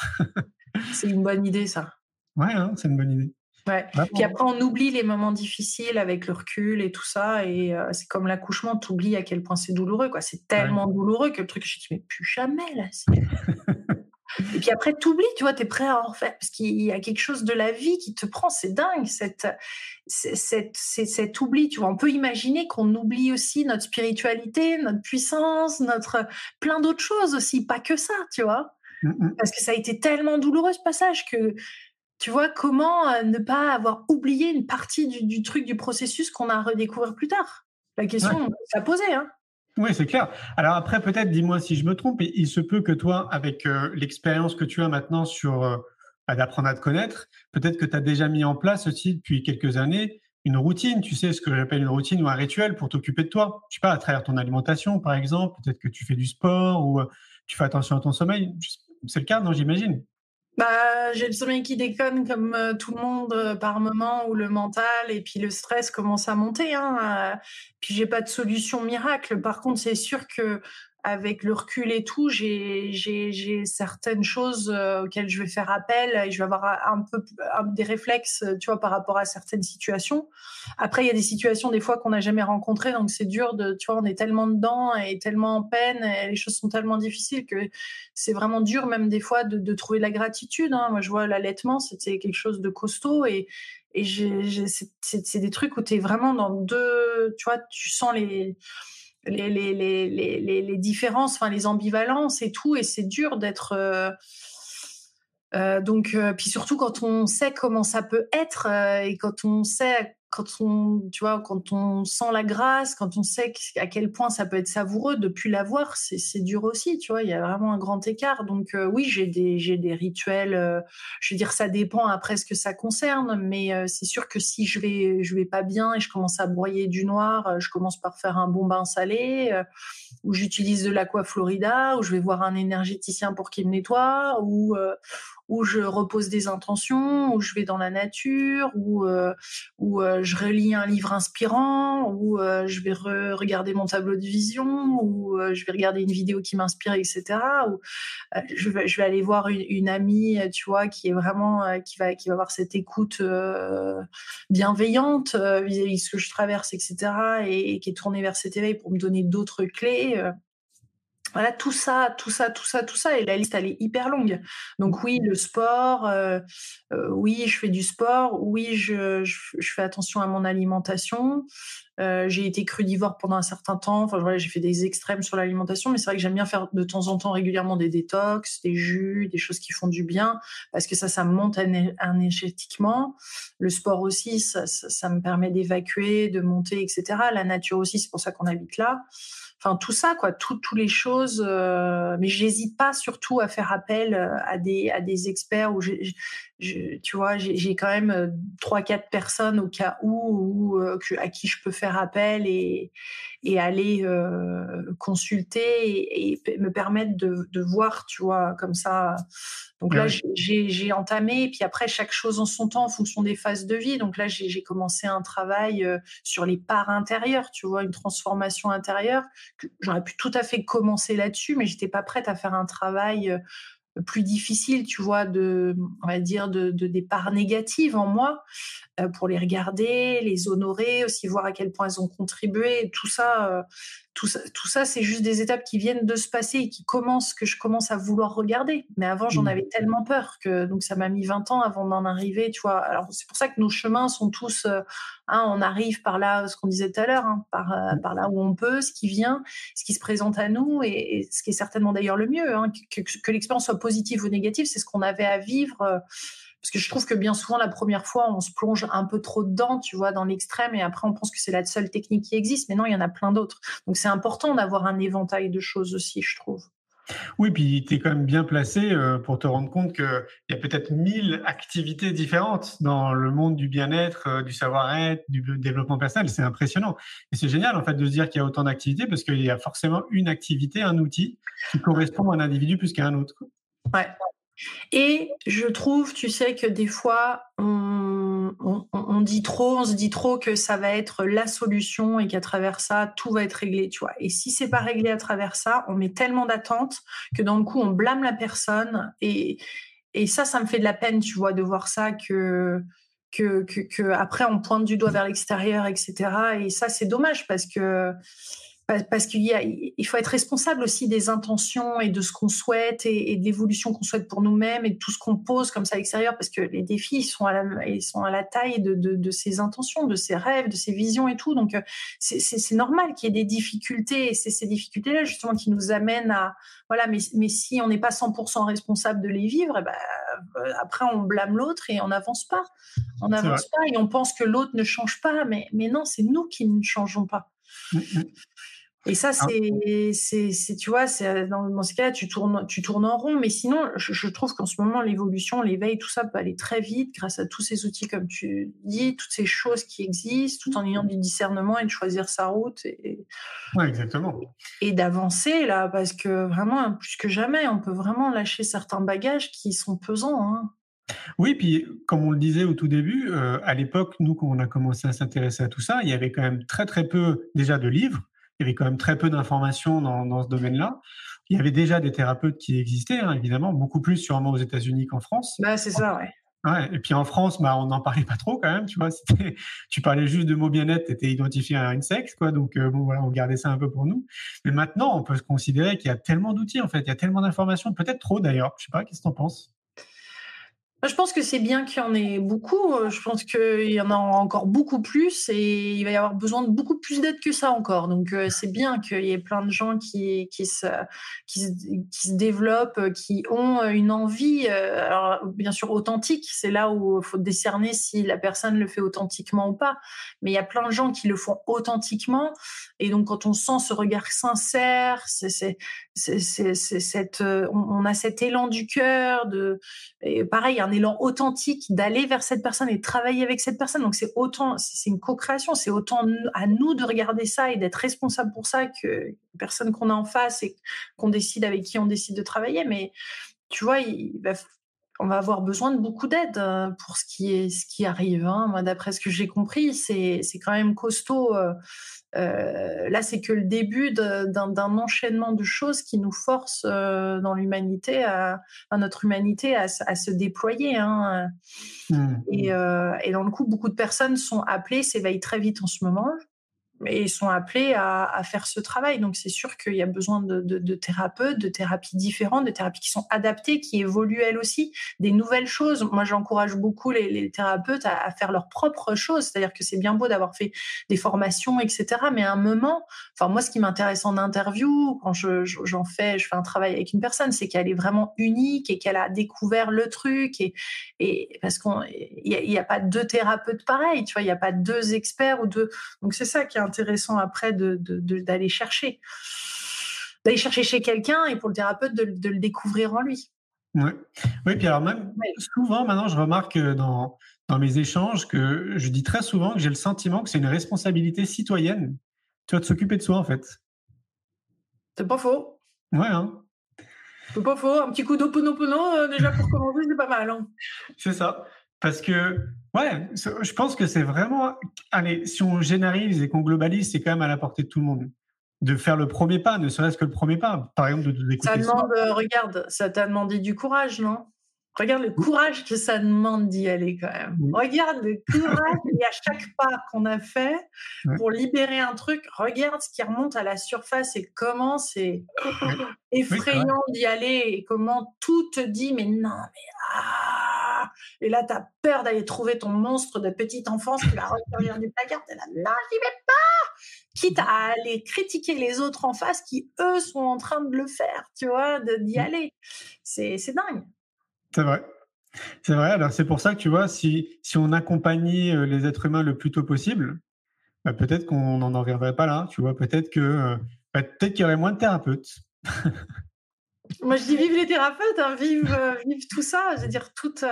c'est une bonne idée, ça. Ouais, hein, c'est une bonne idée. Ouais. Puis après, on oublie les moments difficiles avec le recul et tout ça. Et euh, c'est comme l'accouchement, tu oublies à quel point c'est douloureux. quoi. C'est tellement douloureux que le truc, je me dis, mais plus jamais là. <laughs> et puis après, tu oublies, tu vois, tu es prêt à en refaire. Parce qu'il y a quelque chose de la vie qui te prend. C'est dingue, cette, cette, cet oubli. Tu vois, on peut imaginer qu'on oublie aussi notre spiritualité, notre puissance, notre plein d'autres choses aussi, pas que ça, tu vois. Mmh, mmh. Parce que ça a été tellement douloureux ce passage que tu vois, comment euh, ne pas avoir oublié une partie du, truc, du processus qu'on a redécouvert plus tard? La question, ça posait. Hein oui, c'est clair. Alors après, peut-être, dis-moi si je me trompe, il se peut que toi, avec euh, l'expérience que tu as maintenant sur euh, bah, d'apprendre à te connaître, peut-être que tu as déjà mis en place aussi depuis quelques années une routine, tu sais, ce que j'appelle une routine ou un rituel pour t'occuper de toi. Je sais pas, à travers ton alimentation, par exemple, peut-être que tu fais du sport ou tu fais attention à ton sommeil. C'est le cas, non, j'imagine? Bah, j'ai le sommeil qui déconne comme euh, tout le monde euh, par moment où le mental et puis le stress commence à monter. Hein, euh, puis j'ai pas de solution miracle. Par contre, c'est sûr que avec le recul et tout, j'ai certaines choses euh, auxquelles je vais faire appel et je vais avoir un peu des réflexes, tu vois, par rapport à certaines situations. Après, il y a des situations des fois qu'on n'a jamais rencontrées, donc c'est dur de, tu vois, on est tellement dedans et tellement en peine, et les choses sont tellement difficiles que c'est vraiment dur même des fois de, de trouver la gratitude. Hein. Moi, je vois l'allaitement, c'était quelque chose de costaud et et c'est des trucs où tu es vraiment dans deux, tu vois, tu sens les les, les, les, les, différences, enfin les ambivalences et tout, et c'est dur d'être euh, euh, donc, euh, puis surtout quand on sait comment ça peut être et quand on sait quand on, tu vois, quand on sent la grâce, quand on sait à quel point ça peut être savoureux depuis l'avoir, c'est, dur aussi, tu vois. Il y a vraiment un grand écart. Donc oui, j'ai des, rituels. je veux dire, ça dépend après ce que ça concerne, mais c'est sûr que si je vais, je vais pas bien et je commence à broyer du noir, je commence par faire un bon bain salé, ou j'utilise de l'aqua florida, ou je vais voir un énergéticien pour qu'il me nettoie, ou où je repose des intentions, où je vais dans la nature, où, euh, où euh, je relis un livre inspirant, où euh, je vais regarder mon tableau de vision, où je vais regarder une vidéo qui m'inspire, etc. Où je, vais, je vais aller voir une, amie, tu vois, qui est vraiment qui va qui va avoir cette écoute bienveillante vis-à-vis de ce que je traverse, etc. Et, et, qui est tournée vers cet éveil pour me donner d'autres clés. Voilà, tout ça, tout ça, tout ça, tout ça. Et la liste, elle est hyper longue. Donc oui, le sport, euh, euh, oui, je fais du sport, oui, je, fais attention à mon alimentation. Euh, j'ai été crudivore pendant un certain temps. Enfin, j'ai fait des extrêmes sur l'alimentation, mais c'est vrai que j'aime bien faire de temps en temps régulièrement des détox, des jus, des choses qui font du bien, parce que ça, ça me monte énergétiquement. Le sport aussi, ça me permet d'évacuer, de monter, etc. La nature aussi, c'est pour ça qu'on habite là enfin tout ça quoi, toutes les choses. Euh, mais j'hésite pas surtout à faire appel euh, à des à des experts où j'ai tu vois, j'ai quand même euh, trois, quatre personnes au cas où, euh, à qui je peux faire appel et, et aller euh, consulter et, me permettre de, de, voir, tu vois, comme ça. Donc là, j'ai entamé, et puis après, chaque chose en son temps, en fonction des phases de vie. Donc là, j'ai commencé un travail sur les parts intérieures, tu vois, une transformation intérieure. J'aurais pu tout à fait commencer là-dessus, mais j'étais pas prête à faire un travail plus difficile, tu vois, de, on va négatives en moi, euh, pour les regarder, les honorer, aussi voir à quel point elles ont contribué. Tout ça, euh, tout ça, tout ça, c'est juste des étapes qui viennent de se passer et qui commencent, que je commence à vouloir regarder. Mais avant, j'en mmh. avais tellement peur que donc ça m'a mis 20 ans avant d'en arriver, tu vois. Alors c'est pour ça que nos chemins sont tous, euh, hein, on arrive par là, ce qu'on disait tout à l'heure, hein, par, mmh. par là où on peut, ce qui vient, ce qui se présente à nous et, ce qui est certainement d'ailleurs le mieux, hein, que, que l'expérience soit positive ou négative, c'est ce qu'on avait à vivre parce que je trouve que bien souvent, la première fois, on se plonge un peu trop dedans, tu vois, dans l'extrême, et après, on pense que c'est la seule technique qui existe. Mais non, il y en a plein d'autres. Donc, c'est important d'avoir un éventail de choses aussi, je trouve. Oui, puis tu es quand même bien placé euh, pour te rendre compte qu'il y a peut-être mille activités différentes dans le monde du bien-être, euh, du savoir-être, du développement personnel. C'est impressionnant. Et c'est génial, en fait, de se dire qu'il y a autant d'activités parce qu'il y a forcément une activité, un outil qui correspond à un individu plus qu'à un autre. Ouais. Et je trouve, tu sais, que des fois, on, dit trop, on se dit trop que ça va être la solution et qu'à travers ça, tout va être réglé, tu vois. Et si c'est pas réglé à travers ça, on met tellement d'attentes que dans le coup, on blâme la personne. Et, et ça, ça me fait de la peine, tu vois, de voir ça que, que, que, que après, on pointe du doigt vers l'extérieur, etc. Et ça, c'est dommage parce que parce qu'il il faut être responsable aussi des intentions et de ce qu'on souhaite et, de l'évolution qu'on souhaite pour nous-mêmes et de tout ce qu'on pose comme ça à l'extérieur parce que les défis sont à la, ils sont à la taille de, de, de ces intentions, de ces rêves, de ces visions et tout. Donc euh, c'est normal qu'il y ait des difficultés et c'est ces difficultés-là justement qui nous amènent à voilà. Mais, mais si on n'est pas 100% responsable de les vivre, eh ben, euh, après on blâme l'autre et on n'avance pas. On n'avance pas et on pense que l'autre ne change pas, mais mais non, c'est nous qui ne changeons pas. Mmh, mmh. Et ça, ah. c'est, c'est, tu vois, c'est dans, dans ce cas-là, tu tournes, tu tournes en rond. Mais sinon, je, trouve qu'en ce moment, l'évolution, l'éveil, tout ça peut aller très vite grâce à tous ces outils, comme tu dis, toutes ces choses qui existent, tout en ayant du discernement et de choisir sa route. Et, ouais, exactement. Et d'avancer là, parce que vraiment, plus que jamais, on peut vraiment lâcher certains bagages qui sont pesants. Hein. Oui, puis comme on le disait au tout début, euh, à l'époque, nous, quand on a commencé à s'intéresser à tout ça, il y avait quand même très très peu déjà de livres il y avait quand même très peu d'informations dans, dans, ce domaine-là. Il y avait déjà des thérapeutes qui existaient, hein, évidemment, beaucoup plus sûrement aux États-Unis qu'en France. Bah, c'est ça, ouais. Ouais, et puis en France, bah, on n'en parlait pas trop quand même, tu vois. Tu parlais juste de mots bien-être, tu étais identifié à une sexe, quoi. Donc, euh, bon, voilà, on gardait ça un peu pour nous. Mais maintenant, on peut se considérer qu'il y a tellement d'outils, en fait. Il y a tellement d'informations, peut-être trop d'ailleurs. Je sais pas, qu'est-ce que tu en penses? Je pense que c'est bien qu'il y en ait beaucoup. Euh, je pense qu'il y en a encore beaucoup plus et il va y avoir besoin de beaucoup plus d'aide que ça encore. Donc euh, c'est bien qu'il y ait plein de gens qui, qui, se, qui, se, qui se développent, euh, qui ont une envie, alors bien sûr authentique. C'est là où il faut décerner si la personne le fait authentiquement ou pas. Mais il y a plein de gens qui le font authentiquement. Et donc quand on sent ce regard sincère, c'est, cette, on, a cet élan du cœur de, et pareil, élan authentique d'aller vers cette personne et travailler avec cette personne. Donc c'est autant, c'est une co-création, c'est autant à nous de regarder ça et d'être responsable pour ça que personne qu'on a en face et qu'on décide avec qui on décide de travailler. Mais tu vois, il va on va avoir besoin de beaucoup d'aide euh, pour ce qui est ce qui arrive. Hein. Moi, d'après ce que j'ai compris, c'est quand même costaud. Euh, euh, là, c'est que le début d'un enchaînement de choses qui nous force dans l'humanité, à, notre humanité, à, se déployer. Hein. Mmh. Et, et dans le coup, beaucoup de personnes sont appelées, s'éveillent très vite en ce moment et ils sont appelés à, faire ce travail. Donc c'est sûr qu'il y a besoin de, thérapeutes, de thérapies différentes, de thérapies qui sont adaptées, qui évoluent elles aussi, des nouvelles choses. Moi, j'encourage beaucoup les, thérapeutes à, faire leurs propres choses. C'est-à-dire que c'est bien beau d'avoir fait des formations, etc. Mais à un moment, enfin moi, ce qui m'intéresse en interview, quand j'en fais, je fais un travail avec une personne, c'est qu'elle est vraiment unique et qu'elle a découvert le truc. Et, et parce qu'il n'y a, a, pas deux thérapeutes pareils, tu vois, il n'y a pas deux experts ou deux. Donc c'est ça qui est intéressant après d'aller de, de, chercher. D'aller chercher chez quelqu'un et pour le thérapeute de, le découvrir en lui. Oui, oui puis alors même souvent maintenant, je remarque dans, dans mes échanges que je dis très souvent que j'ai le sentiment que c'est une responsabilité citoyenne, tu de s'occuper de soi en fait. C'est pas faux. Ouais, hein. C'est pas faux. Un petit coup d'oponopono, euh, déjà pour commencer, c'est pas mal. Hein. C'est ça. Parce que, ouais, je pense que c'est vraiment. Allez, si on généralise et qu'on globalise, c'est quand même à la portée de tout le monde. De faire le premier pas, ne serait-ce que le premier pas. Par exemple, de, de Ça demande, euh, regarde, ça t'a demandé du courage, non? Regarde le courage que ça demande d'y aller quand même. Regarde le <laughs> courage et à chaque pas qu'on a fait pour libérer un truc, regarde ce qui remonte à la surface et comment c'est effrayant d'y aller et comment tout te dit mais non mais ah et là tu as peur d'aller trouver ton monstre de petite enfance qui va revenir du placard et là non j'y vais pas quitte à aller critiquer les autres en face qui eux sont en train de le faire tu vois d'y aller c'est dingue c'est vrai. C'est vrai. Alors, c'est pour ça que tu vois, si, si on accompagnait euh, les êtres humains le plus tôt possible, bah, peut-être qu'on n'en reviendrait pas là. Tu vois, peut-être que euh, bah, peut-être qu'il y aurait moins de thérapeutes. <laughs> Moi, je dis vive les thérapeutes, hein, vive, euh, vive tout ça. Je veux dire, toute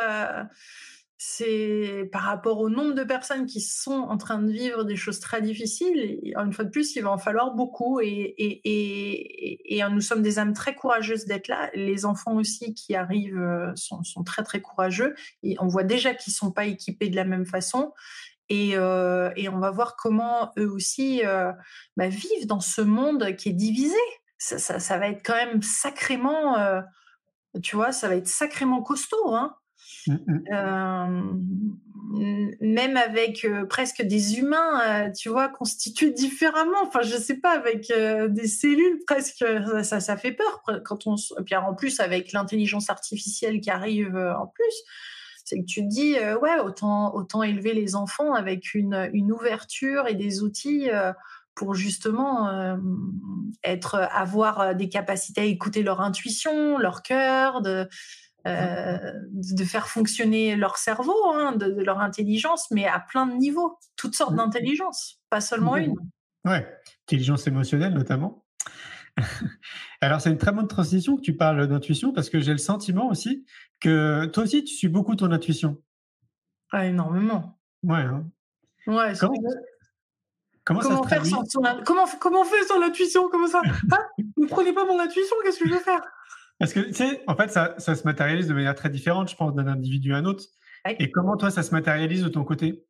c'est par rapport au nombre de personnes qui sont en train de vivre des choses très difficiles. une fois de plus, il va en falloir beaucoup et, nous sommes des âmes très courageuses d'être là. Les enfants aussi qui arrivent euh, sont, très très courageux. Et on voit déjà qu'ils sont pas équipés de la même façon. Et, euh, on va voir comment eux aussi euh, bah, vivent dans ce monde qui est divisé. Ça, va être quand même sacrément, tu vois, ça va être sacrément costaud. Hein Mmh, mmh. même avec presque des humains, tu vois, constitués différemment. Enfin, je sais pas, avec des cellules presque, ça, ça, fait peur quand on. Puis en plus avec l'intelligence artificielle qui arrive en plus, c'est que tu te dis, ouais, autant autant élever les enfants avec une, une ouverture et des outils pour justement être avoir des capacités à écouter leur intuition, leur cœur, de euh, de faire fonctionner leur cerveau, hein, de, leur intelligence, mais à plein de niveaux, toutes sortes d'intelligence, pas seulement une. Ouais, intelligence émotionnelle notamment. <laughs> Alors c'est une très bonne transition que tu parles d'intuition parce que j'ai le sentiment aussi que toi aussi tu suis beaucoup ton intuition. Ah, énormément. Ouais. Hein. Ouais. Comment, comment, comment faire sans, comment, comment faire sans l'intuition? Comment ça? Ah, Ne prenez pas mon intuition, qu'est-ce que je vais faire? Parce que, tu sais, en fait, ça, ça, se matérialise de manière très différente, je pense, d'un individu à un autre. Et comment, toi, ça se matérialise de ton côté?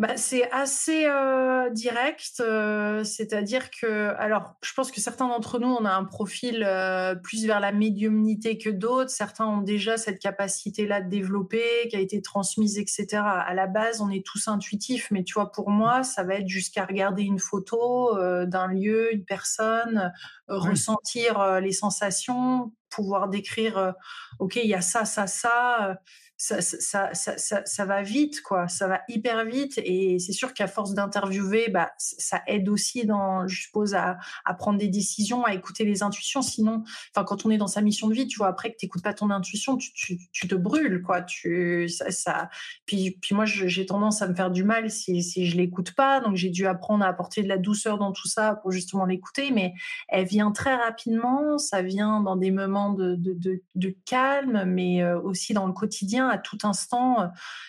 Bah, c'est assez euh, direct, euh, c'est-à-dire que, alors, je pense que certains d'entre nous, on a un profil euh, plus vers la médiumnité que d'autres. Certains ont déjà cette capacité-là de développer, qui a été transmise, etc. À la base, on est tous intuitifs, mais tu vois, pour moi, ça va être jusqu'à regarder une photo d'un lieu, une personne, ressentir les sensations, pouvoir décrire, ok, il y a ça, ça, ça ça, va vite, quoi. Ça va hyper vite. Et c'est sûr qu'à force d'interviewer, bah, ça aide aussi, dans, je suppose, à, prendre des décisions, à écouter les intuitions. Sinon, quand on est dans sa mission de vie, tu vois, après que tu n'écoutes pas ton intuition, tu, te brûles, quoi. Tu, ça. Puis, puis moi, j'ai tendance à me faire du mal si, si je l'écoute pas. Donc, j'ai dû apprendre à apporter de la douceur dans tout ça pour justement l'écouter. Mais elle vient très rapidement. Ça vient dans des moments de calme, mais euh, aussi dans le quotidien à tout instant. Euh,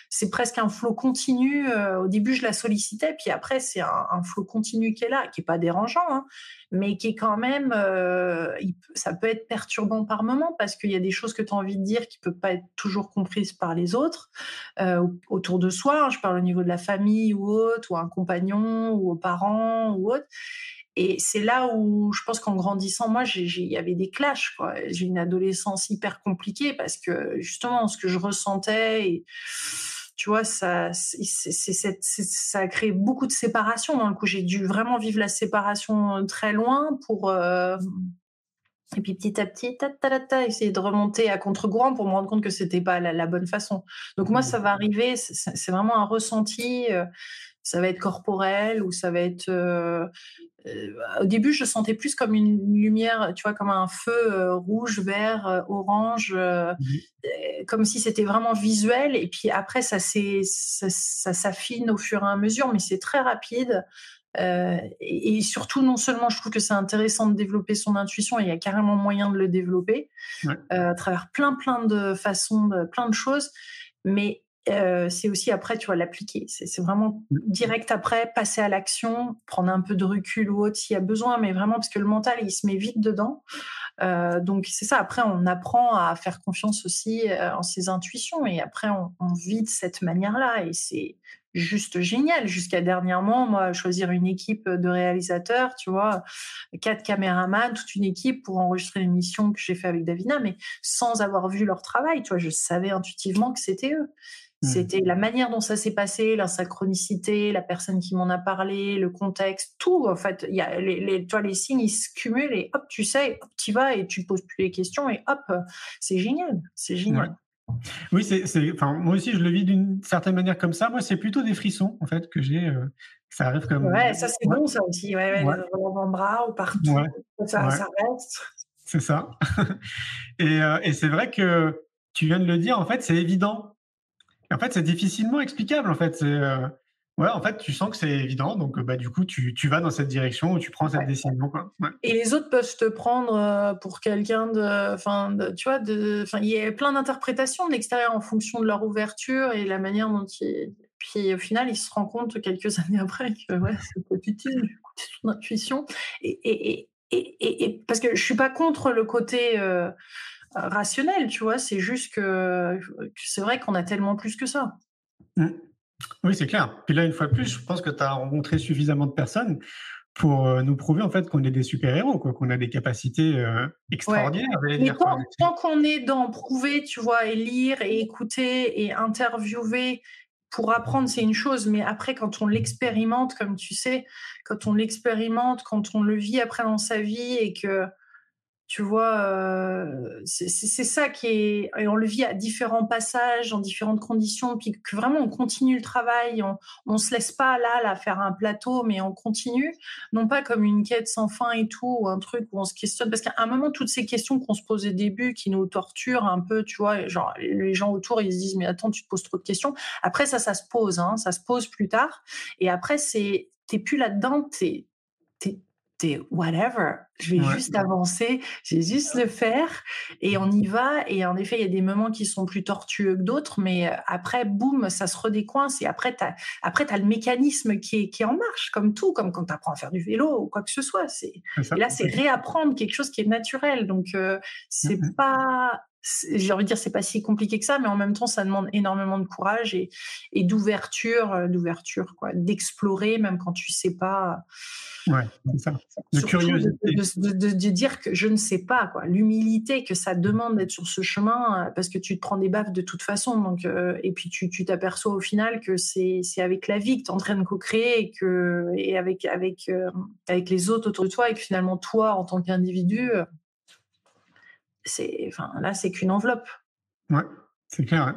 c'est presque un flot continu. Euh, au début, je la sollicitais, puis après, c'est un, flot continu qui est là, qui est pas dérangeant, hein, mais qui est quand même, euh, ça peut être perturbant par moment parce qu'il y a des choses que tu as envie de dire qui peuvent pas être toujours comprises par les autres autour de soi. Hein. je parle au niveau de la famille ou autre, ou un compagnon, ou aux parents ou autre. Et c'est là où je pense qu'en grandissant, moi, il y avait des clashs. J'ai une adolescence hyper compliquée parce que justement, ce que je ressentais, et, tu vois, ça, ça a créé beaucoup de séparation. Dans le coup, j'ai dû vraiment vivre la séparation très loin pour. Euh, et puis petit à petit, ta, ta, ta, essayer de remonter à contre-courant pour me rendre compte que c'était pas la, bonne façon. Donc moi, ça va arriver, c'est vraiment un ressenti. Euh, ça va être corporel ou ça va être. Euh, euh, au début, je sentais plus comme une lumière, tu vois, comme un feu euh, rouge, vert, orange, mmh comme si c'était vraiment visuel. Et puis après, ça ça, s'affine au fur et à mesure, mais c'est très rapide. et, surtout, non seulement je trouve que c'est intéressant de développer son intuition, il y a carrément moyen de le développer à travers plein, plein de façons, de, plein de choses, mais euh, c'est aussi après, tu vois, l'appliquer. C'est vraiment mmh. direct après, passer à l'action, prendre un peu de recul ou autre s'il y a besoin, mais vraiment parce que le mental, il se met vite dedans. Euh, donc c'est ça. Après, on apprend à faire confiance aussi euh, en ses intuitions et après, on, on vit de cette manière-là et c'est juste génial. Jusqu'à dernièrement, moi, choisir une équipe de réalisateurs, tu vois, quatre caméramans, toute une équipe pour enregistrer l'émission que j'ai fait avec Davina, mais sans avoir vu leur travail, tu vois, je savais intuitivement que c'était eux. Mmh. C'était la manière dont ça s'est passé, la synchronicité, la personne qui m'en a parlé, le contexte, tout. En fait, il y a les, les, toi, les signes, ils se cumulent et hop, tu sais, hop, tu vas et tu poses plus les questions et hop, c'est génial, c'est génial. Oui, c'est, enfin, moi aussi, je le vis d'une certaine manière comme ça. Moi, c'est plutôt des frissons, en fait, que j'ai. Euh, ça arrive comme. Ouais, ça, c'est bon, ça aussi. Ouais, ouais, ouais. bras ou partout. Ça, ça, reste. C'est ça. <laughs> et, euh, et c'est vrai que tu viens de le dire, en fait, c'est évident en fait, c'est difficilement explicable. En fait, euh, ouais, en fait, tu sens que c'est évident, donc bah du coup, tu, tu, vas dans cette direction ou tu prends cette décision. Quoi. Et les autres peuvent te prendre euh, pour quelqu'un de, enfin, tu vois, de, enfin, il y a plein d'interprétations de l'extérieur en fonction de leur ouverture et la manière dont ils. Puis au final, ils se rendent compte quelques <laughs> années après que ouais, c'est pas utile d'écouter son intuition. Et, et, et, et, parce que je suis pas contre le côté euh, rationnel, tu vois. C'est juste que, c'est vrai qu'on a tellement plus que ça. Mmh. Oui, c'est clair. Puis là, une fois de plus, je pense que tu as rencontré suffisamment de personnes pour euh, nous prouver en fait qu'on est des super-héros, quoi, qu'on a des capacités euh, extraordinaires. Mais tant, qu'on est dans prouver, tu vois, et lire et écouter et interviewer pour apprendre, c'est une chose, mais après, quand on l'expérimente, comme tu sais, quand on l'expérimente, quand on le vit après dans sa vie et que tu vois, euh, c'est ça qui est. Et on le vit à différents passages, dans différentes conditions, puis que vraiment on continue le travail, on, on se laisse pas là, là, faire un plateau, mais on continue, non pas comme une quête sans fin et tout, ou un truc où on se questionne, parce qu'à un moment, toutes ces questions qu'on se pose au début, qui nous torturent un peu, tu vois, genre les gens autour, ils se disent, mais attends, tu te poses trop de questions. Après, ça, ça se pose, hein, ça se pose plus tard. Et après, c'est, t'es plus là-dedans, t'es, whatever, je vais juste avancer, je vais juste le faire et on y va. Et en effet, il y a des moments qui sont plus tortueux que d'autres, mais euh, après, boum, ça se redécoince et après, tu as, après, as le mécanisme qui est, qui est en marche, comme tout, comme quand tu apprends à faire du vélo ou quoi que ce soit. C'est, et là, c'est réapprendre quelque chose qui est naturel. Donc, euh, c'est pas j'ai envie de dire c'est pas si compliqué que ça mais en même temps ça demande énormément de courage et, et d'ouverture euh, d'ouverture quoi d'explorer même quand tu sais pas ouais c'est ça. De curiosité. de, de, de, dire que je ne sais pas quoi. L'humilité que ça demande d'être sur ce chemin euh, parce que tu te prends des baffes de toute façon donc euh, et puis tu t'aperçois au final que c'est c'est avec la vie que tu es en train de co-créer et que et avec avec avec les autres autour de toi et que finalement toi en tant qu'individu c'est, enfin, là, c'est qu'une enveloppe. Ouais, c'est clair.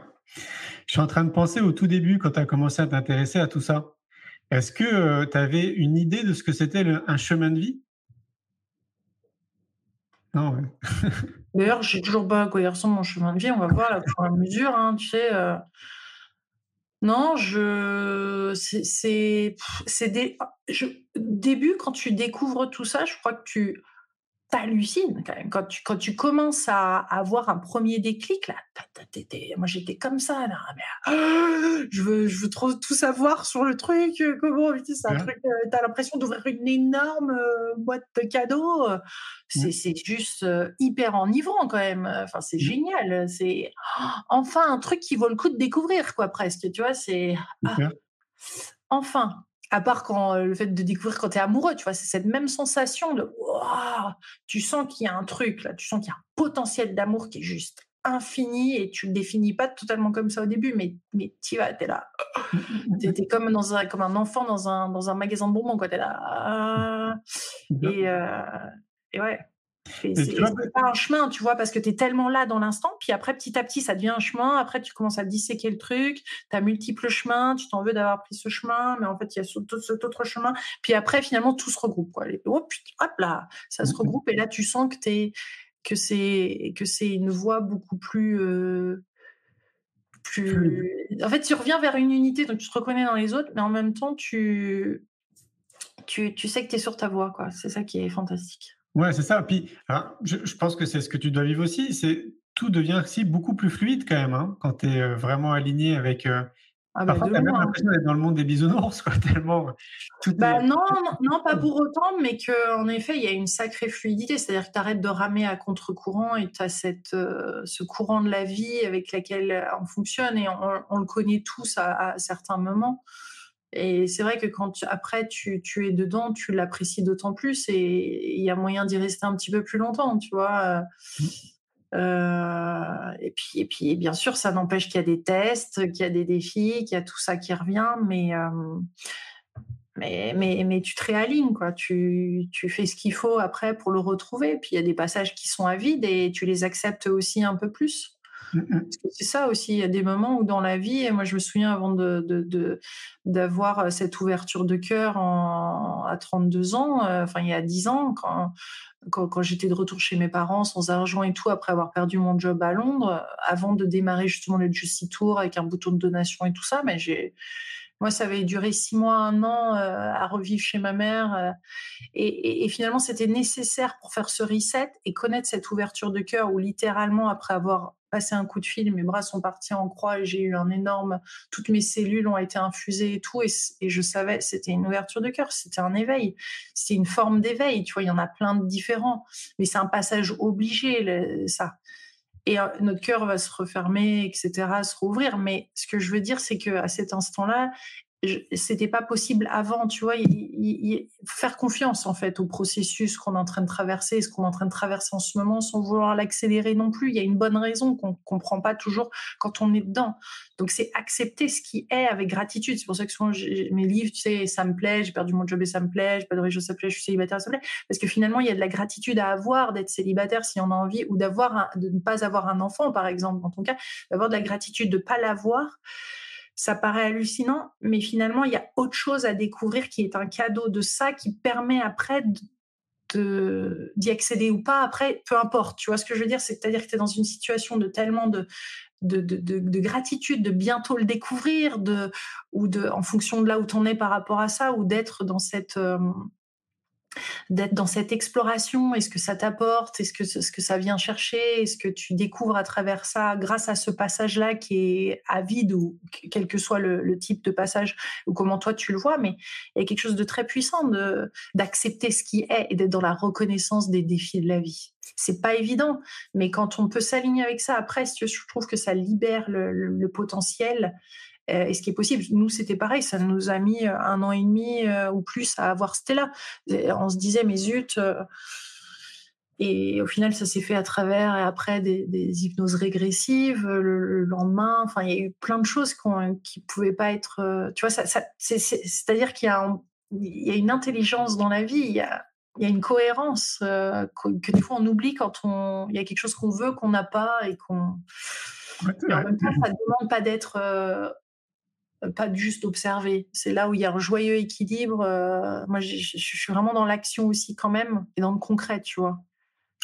Je suis en train de penser au tout début, quand tu as commencé à t'intéresser à tout ça. Est-ce que euh, tu avais une idée de ce que c'était un chemin de vie? Non, ouais. <laughs> D'ailleurs, je sais toujours pas à quoi il ressemble mon chemin de vie. On va voir la fur mesure, hein, tu sais. Euh. Non, je c'est c'est des je... début quand tu découvres tout ça, je crois que tu t'hallucines quand même. Quand tu, quand tu commences à, avoir un premier déclic, là, moi j'étais comme ça, là, mais, je, veux, je veux trop tout savoir sur le truc, euh, comment, c'est un truc, euh, t'as l'impression d'ouvrir une énorme euh, boîte de cadeaux, c'est juste hyper enivrant quand même, enfin c'est mmh. génial, c'est enfin un truc qui vaut le coup de découvrir, quoi, presque, tu vois, c'est... Ah, enfin, à part quand le fait de découvrir quand tu es amoureux, tu vois, c'est cette même sensation de tu sens qu'il y a un truc là, tu sens qu'il y a un potentiel d'amour qui est juste infini et tu le définis pas totalement comme ça au début, mais mais tu vas, t'es là, <laughs> t'es es comme dans un comme un enfant dans un dans un magasin de bonbons quoi, t'es là, et, euh, et ouais. C'est pas un chemin, tu vois, parce que tu es tellement là dans l'instant, puis après, petit à petit, ça devient un chemin. Après, tu commences à disséquer le truc, tu as multiples chemins, tu t'en veux d'avoir pris ce chemin, mais en fait, il y a cet autre chemin. Puis après, finalement, tout se regroupe. Quoi. hop, hop là, ça se mmh regroupe, et là, tu sens que, es, que c'est une voie beaucoup plus. Euh, plus... En fait, tu reviens vers une unité, donc tu te reconnais dans les autres, mais en même temps, tu, tu, tu sais que tu es sur ta voie. C'est ça qui est fantastique. Ouais, c'est ça. Puis, je, je, pense que c'est ce que tu dois vivre aussi. C'est tout devient aussi beaucoup plus fluide quand même, hein, quand tu es euh, vraiment aligné avec. Euh... Ah bah Parfois, tu as même l'impression d'être dans le monde des bisounours, <laughs> quoi, tellement. Tout bah non, non, pas pour autant, mais qu'en effet, il y a une sacrée fluidité. C'est-à-dire que tu arrêtes de ramer à contre-courant et tu as cette, euh, ce courant de la vie avec lequel on fonctionne et on, on le connaît tous à, à certains moments. Et c'est vrai que quand après tu, es dedans, tu l'apprécies d'autant plus et il y a moyen d'y rester un petit peu plus longtemps, tu vois. Mmh. Euh, et puis et puis bien sûr, ça n'empêche qu'il y a des tests, qu'il y a des défis, qu'il y a tout ça qui revient, mais euh, mais, mais, mais tu te réalignes, quoi. Tu, tu fais ce qu'il faut après pour le retrouver. Puis il y a des passages qui sont à vide et tu les acceptes aussi un peu plus. Mmh, mmh. C'est ça aussi, il y a des moments où dans la vie, et moi je me souviens avant de, d'avoir euh, cette ouverture de cœur à 32 ans, euh, enfin il y a 10 ans, quand, quand, j'étais de retour chez mes parents sans argent et tout, après avoir perdu mon job à Londres, avant de démarrer justement le Juicy Tour avec un bouton de donation et tout ça, mais j'ai moi, ça avait duré six mois, un an euh, à revivre chez ma mère. et, et, finalement, c'était nécessaire pour faire ce reset et connaître cette ouverture de cœur où littéralement, après avoir passé un coup de fil, mes bras sont partis en croix j'ai eu un énorme, toutes mes cellules ont été infusées et tout, et, je savais, c'était une ouverture de cœur, c'était un éveil, c'était une forme d'éveil, tu vois, il y en a plein de différents, mais c'est un passage obligé, ça. Et euh, notre cœur va se refermer, etc., se rouvrir. Mais ce que je veux dire, c'est qu'à cet instant-là, c'était pas possible avant, tu vois. Faire confiance en fait au processus qu'on est en train de traverser, ce qu'on est en train de traverser en ce moment, sans vouloir l'accélérer non plus. Il y a une bonne raison qu'on comprend pas toujours quand on est dedans. Donc c'est accepter ce qui est avec gratitude. C'est pour ça que souvent mes livres, tu sais, ça me plaît, j'ai perdu mon job et ça me plaît, j'ai pas de ça me plaît, je suis célibataire, ça me plaît, parce que finalement il y a de la gratitude à avoir d'être célibataire si on a envie, ou d'avoir de ne pas avoir un enfant par exemple, dans ton cas, d'avoir de la gratitude de pas l'avoir ça paraît hallucinant, mais finalement, il y a autre chose à découvrir qui est un cadeau de ça, qui permet après d'y accéder ou pas. Après, peu importe. Tu vois ce que je veux dire? C'est-à-dire que tu es dans une situation de tellement de, gratitude, de bientôt le découvrir, de, ou de, en fonction de là où tu en es par rapport à ça, ou d'être dans cette, euh, d'être dans cette exploration? Est-ce que ça t'apporte? Est-ce que que ça vient chercher? Est-ce que tu découvres à travers ça, grâce à ce passage-là qui est avide ou quel que soit le, type de passage ou comment toi tu le vois, mais il y a quelque chose de très puissant d'accepter ce qui est et d'être dans la reconnaissance des défis de la vie. C'est pas évident, mais quand on peut s'aligner avec ça, après, je trouve que ça libère le, potentiel et ce qui est possible. Nous, c'était pareil, ça nous a mis euh, un an et demi euh, ou plus à avoir Stella. On se disait, mais zut. Et au final, ça s'est fait à travers et après des, hypnoses régressives le, lendemain. Enfin, il y a eu plein de choses qui ne pouvaient pas être. Tu vois, ça, c'est-à-dire qu'il y, y, a une intelligence dans la vie, il y a, il y a une cohérence que, des fois on oublie quand on, il y a quelque chose qu'on veut, qu'on n'a pas et qu'on. en même temps, ça ne demande pas d'être euh, pas juste observer. C'est là où il y a un joyeux équilibre. Euh, moi, je, suis vraiment dans l'action aussi quand même et dans le concret, tu vois.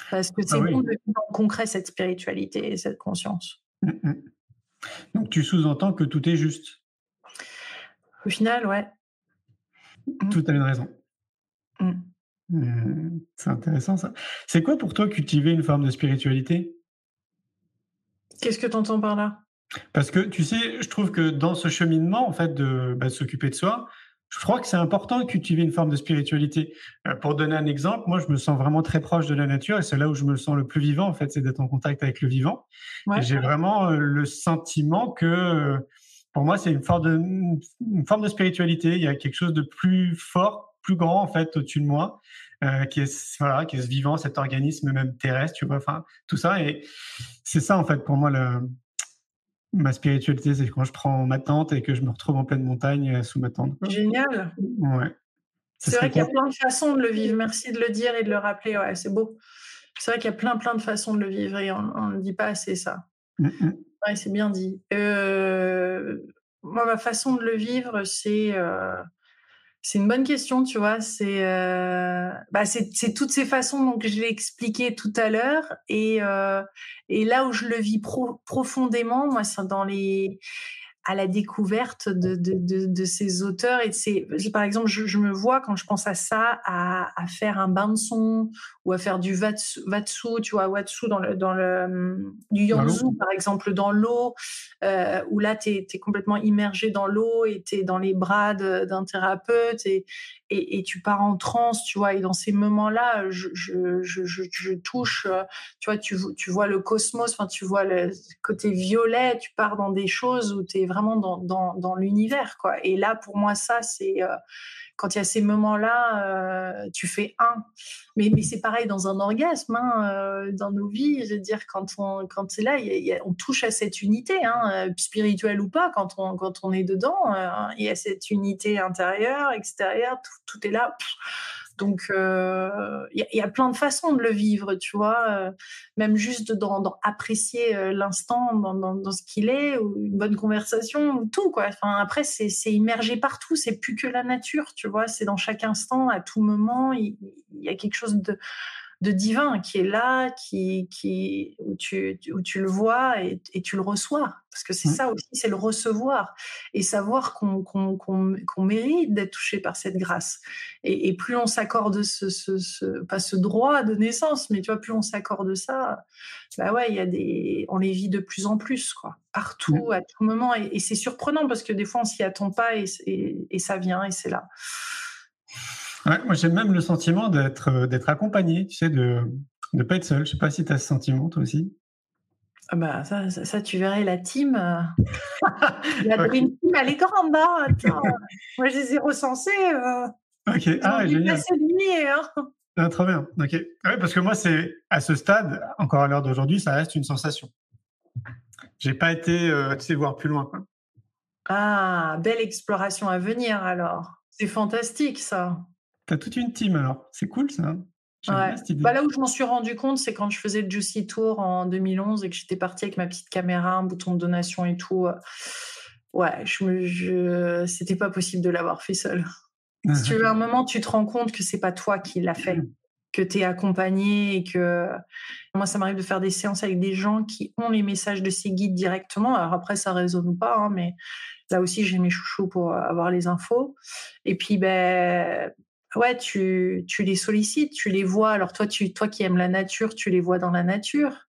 Parce que c'est ah bon de vivre dans le concret cette spiritualité et cette conscience. Mmh, mmh. Donc tu sous-entends que tout est juste. Au final, ouais. Mmh. Tout a une raison. Euh, c'est intéressant ça. C'est quoi pour toi cultiver une forme de spiritualité? Qu'est-ce que tu entends par là? Parce que tu sais, je trouve que dans ce cheminement, en fait, de, bah, s'occuper de soi, je crois que c'est important de cultiver une forme de spiritualité. Euh, pour donner un exemple, moi, je me sens vraiment très proche de la nature et c'est là où je me sens le plus vivant, en fait, c'est d'être en contact avec le vivant. et j'ai vraiment euh, le sentiment que, euh, pour moi, c'est une forme de, une forme de spiritualité. Il y a quelque chose de plus fort, plus grand, en fait, au-dessus de moi. qui est voilà, qui est ce vivant, cet organisme même terrestre, tu vois, enfin tout ça et c'est ça en fait pour moi le, Ma spiritualité, c'est quand je prends ma tente et que je me retrouve en pleine montagne euh, sous ma tente. Génial. Ouais. C'est vrai qu'il y a plein de façons de le vivre. Merci de le dire et de le rappeler. Ouais, c'est beau. C'est vrai qu'il y a plein, plein de façons de le vivre et on ne dit pas assez ça. Mm, mm. Ouais, c'est bien dit. Euh, moi, ma façon de le vivre, c'est euh, c'est une bonne question, tu vois. C'est euh, bah c'est toutes ces façons donc je l'ai expliqué tout à l'heure et euh, et là où je le vis profondément, moi, c'est dans les à la découverte de, de, de, de ces auteurs et c'est par exemple je, je, me vois quand je pense à ça à, à, faire un bain de son ou à faire du watsu, watsu tu vois watsu dans le dans le hum, du yanzu par exemple dans l'eau euh, où là tu es, es, complètement immergé dans l'eau et tu es dans les bras d'un thérapeute et, et, et, tu pars en transe tu vois et dans ces moments là je, je, je, je touche tu vois tu, tu vois le cosmos enfin tu vois le côté violet tu pars dans des choses où tu es vraiment dans, dans, dans l'univers, quoi. Et là, pour moi, ça, c'est euh, quand il y a ces moments-là, euh, tu fais un. Mais, mais c'est pareil dans un orgasme, hein, euh, dans nos vies. Je veux dire, quand on, quand c'est là, on touche à cette unité, hein, spirituelle ou pas, quand on, quand on est dedans, il y a cette unité intérieure, extérieure, tout, tout est là. Donc, il euh, y, a plein de façons de le vivre, tu vois, euh, même juste dans, apprécier euh, l'instant dans, ce qu'il est, ou une bonne conversation, ou tout, quoi. Enfin, après, c'est immergé partout, c'est plus que la nature, tu vois, c'est dans chaque instant, à tout moment, il y, a quelque chose de de divin qui est là, qui, qui, où, tu, où tu le vois et, et tu le reçois. Parce que c'est mmh. ça aussi, c'est le recevoir et savoir qu'on qu'on mérite d'être touché par cette grâce. Et, et plus on s'accorde ce, ce, ce, pas ce droit de naissance, mais tu vois, plus on s'accorde ça, bah ouais, il y a des, on les vit de plus en plus, quoi, partout, mmh. à tout moment. Et, et c'est surprenant parce que des fois on s'y attend pas et, et ça vient et c'est là moi, j'ai même le sentiment d'être euh, d'être accompagné, tu sais, de ne pas être seul. Je sais pas si tu as ce sentiment, toi aussi. Ah bah, ça, ça, tu verrais la team. Euh. <laughs> la Dream Team, elle est grande. Hein moi, je les ai recensés. Euh. Ok, ah, génial. Hein. ah, trop bien. Ok. Ouais, parce que moi, c'est à ce stade, encore à l'heure d'aujourd'hui, ça reste une sensation. J'ai pas été, tu sais, voir plus loin. Quoi. Ah, belle exploration à venir alors. C'est fantastique ça. T'as toute une team alors. C'est cool ça. Bah, là où je m'en suis rendu compte, c'est quand je faisais le Juicy Tour en 2011 et que j'étais partie avec ma petite caméra, un bouton de donation et tout. Euh, ouais, je me, je... c'était pas possible de l'avoir fait seul. si tu veux, un moment, tu te rends compte que c'est pas toi qui l'as fait, <clears throat> que tu es accompagné et que moi, ça m'arrive de faire des séances avec des gens qui ont les messages de ces guides directement. Alors après, ça résonne ou pas, hein, mais là aussi, j'ai mes chouchous pour avoir les infos. Et puis, ben ouais, tu, tu les sollicites, tu les vois. Alors toi, tu, toi qui aimes la nature, tu les vois dans la nature.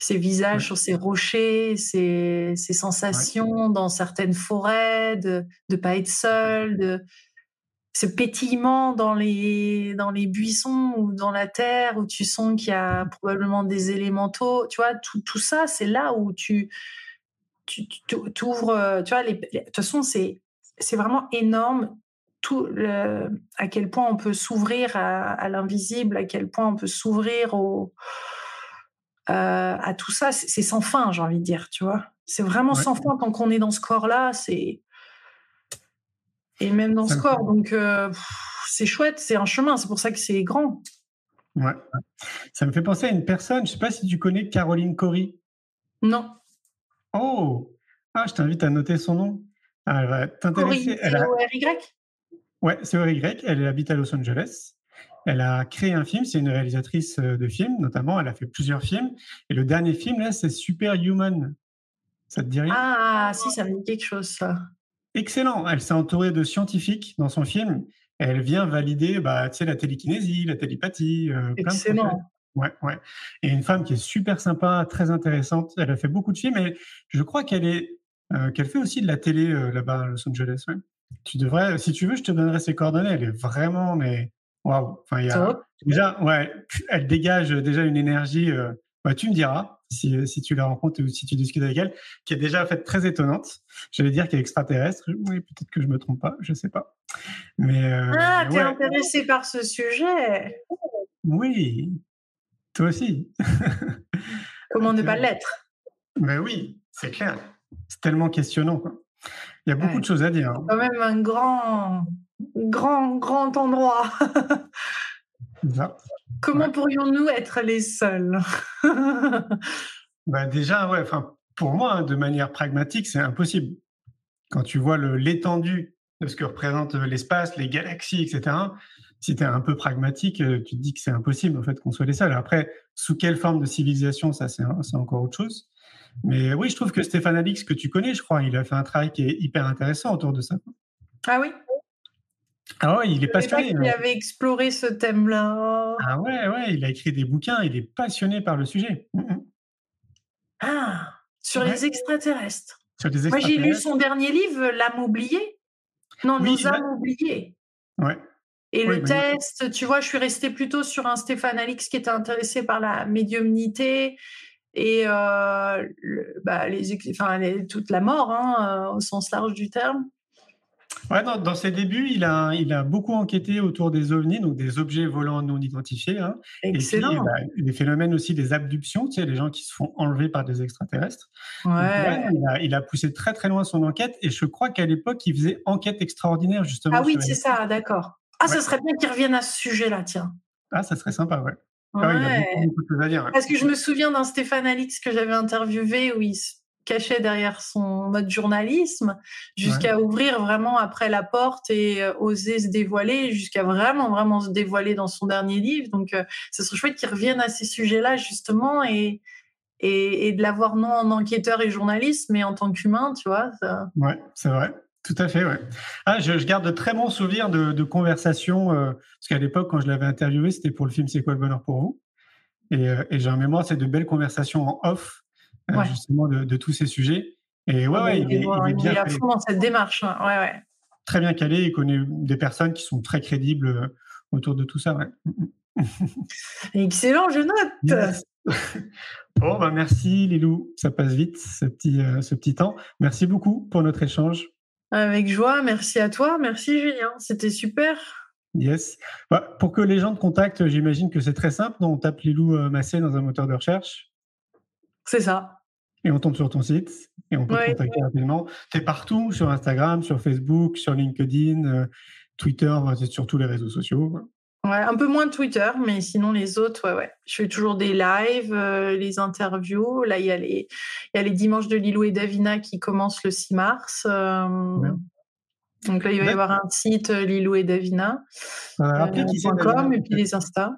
Ces visages sur ces rochers, ces, ces sensations dans certaines forêts, de ne pas être seul, de, ce pétillement dans les, dans les buissons ou dans la terre où tu sens qu'il y a probablement des élémentaux. Tu vois, tout, tout ça, c'est là où tu, tu, ouvres. Tu vois, les, de toute façon, c'est, c'est vraiment énorme tout le, à quel point on peut s'ouvrir à, l'invisible, à quel point on peut s'ouvrir au, euh, à tout ça. C'est sans fin, j'ai envie de dire, tu vois. C'est vraiment sans fin tant qu'on est dans ce corps-là. C'est et même dans ce corps. Donc, euh, c'est chouette, c'est un chemin, c'est pour ça que c'est grand. Ouais. Ça me fait penser à une personne, je ne sais pas si tu connais Caroline Cory. Non. Oh Ah, je t'invite à noter son nom. Ah, elle va t'intéresser. O-R-Y Ouais, c'est O-R-Y. Elle habite à Los Angeles. Elle a créé un film, c'est une réalisatrice euh, de films, notamment. Elle a fait plusieurs films. Et le dernier film, là, c'est Superhuman. Ça te dit rien? Ah, si, ça me dit quelque chose, ça excellent. Elle s'est entourée de scientifiques dans son film. Elle vient valider bah, la télékinésie, la télépathie. Euh, excellent. Ouais, ouais. Et une femme qui est super sympa, très intéressante. Elle a fait beaucoup de films et je crois qu'elle est, euh, qu'elle fait aussi de la télé euh, là-bas à Los Angeles. Tu devrais, si tu veux, je te donnerai ses coordonnées. Elle est vraiment, mais waouh. Enfin, il y a, déjà, ouais, elle dégage déjà une énergie. Bah, tu me diras si, euh, si tu la rencontres ou si tu discutes avec elle, qui est déjà fait très étonnante. J'allais dire qu'elle est extraterrestre. Oui, peut-être que je me trompe pas, je sais pas. Mais euh, ah, tu es intéressé par ce sujet Oui, toi aussi. Comment <laughs> ne pas l'être? Mais oui, c'est clair. C'est tellement questionnant. Il y a beaucoup de choses à dire. Hein. Quand même un grand, grand, grand endroit. Comment pourrions-nous être les seuls? Bah Déjà, ouais, pour moi, hein, de manière pragmatique, c'est impossible. Quand tu vois l'étendue de ce que représente euh, l'espace, les galaxies, etc., si tu es un peu pragmatique, euh, tu te dis que c'est impossible en fait qu'on soit les seuls. Après, sous quelle forme de civilisation, ça c'est encore autre chose. Mais oui, je trouve que Stéphane Alix, que tu connais, je crois, il a fait un travail qui est hyper intéressant autour de ça. Ah oui? Ah ouais, il est passionné. il avait exploré ce thème-là. Ah ouais, ouais, il a écrit des bouquins, il est passionné par le sujet. Mmh, mmh. Ah, sur les extraterrestres. Sur les extraterrestres. Moi, j'ai lu son dernier livre, L'âme oubliée. Non, Nos âmes oubliées. Ouais. Et le bah, test, tu vois, je suis restée plutôt sur un Stéphane Alix qui était intéressé par la médiumnité et euh, bah, les, enfin, toute la mort, hein, euh, au sens large du terme. Ouais, dans, ses débuts, il a, il a beaucoup enquêté autour des ovnis, donc des objets volants non identifiés. Hein. Excellent. Et bah, les phénomènes aussi des abductions, tu sais, les gens qui se font enlever par des extraterrestres. Ouais. il, a, poussé très très loin son enquête et je crois qu'à l'époque, il faisait enquête extraordinaire justement. Ah oui, c'est ça, d'accord. Ah, ce serait bien qu'il revienne à ce sujet-là, tiens. Ah, ça serait sympa, ouais. Ah il a beaucoup, de choses à dire. Parce que je me souviens d'un Stéphane Alix que j'avais interviewé où il cachait derrière son mode journalisme, jusqu'à ouvrir vraiment après la porte et euh, oser se dévoiler, jusqu'à vraiment, vraiment se dévoiler dans son dernier livre. Donc, euh, ce serait chouette qu'il revienne à ces sujets-là, justement, et, et, de l'avoir non en enquêteur et journaliste, mais en tant qu'humain, tu vois. Ça... Ouais, c'est vrai. Tout à fait, ouais. Ah, je, garde de très bons souvenirs de, conversations, euh, parce qu'à l'époque, quand je l'avais interviewé, c'était pour le film C'est quoi le bonheur pour vous? Et, et j'ai en mémoire, c'est de belles conversations en off euh, justement de, tous ces sujets. Et ouais, ouais il, est, il, est, bien à fond dans cette démarche. Hein. Ouais, ouais. Très bien calé. Il connaît des personnes qui sont très crédibles euh, autour de tout ça. Ouais. <laughs> Excellent, je note. <laughs> bon, bah merci Lilou. Ça passe vite, ce petit, euh, ce petit temps. Merci beaucoup pour notre échange. Avec joie. Merci à toi. Merci Julien. C'était super. Yes. Bah, pour que les gens te contactent, j'imagine que c'est très simple. On tape Lilou Massé dans un moteur de recherche. C'est ça et on tombe sur ton site et on peut te contacter rapidement. Tu es partout sur Instagram, sur Facebook, sur LinkedIn, euh, Twitter, c'est sur tous les réseaux sociaux. Ouais, un peu moins Twitter, mais sinon les autres, ouais, ouais. Je fais toujours des lives, euh, les interviews. Là, il y, a les, y a les dimanches de Lilou et Davina qui commencent le 6 mars. Euh, donc là, il va y avoir un site Lilou et Davina. Euh, et puis les Insta.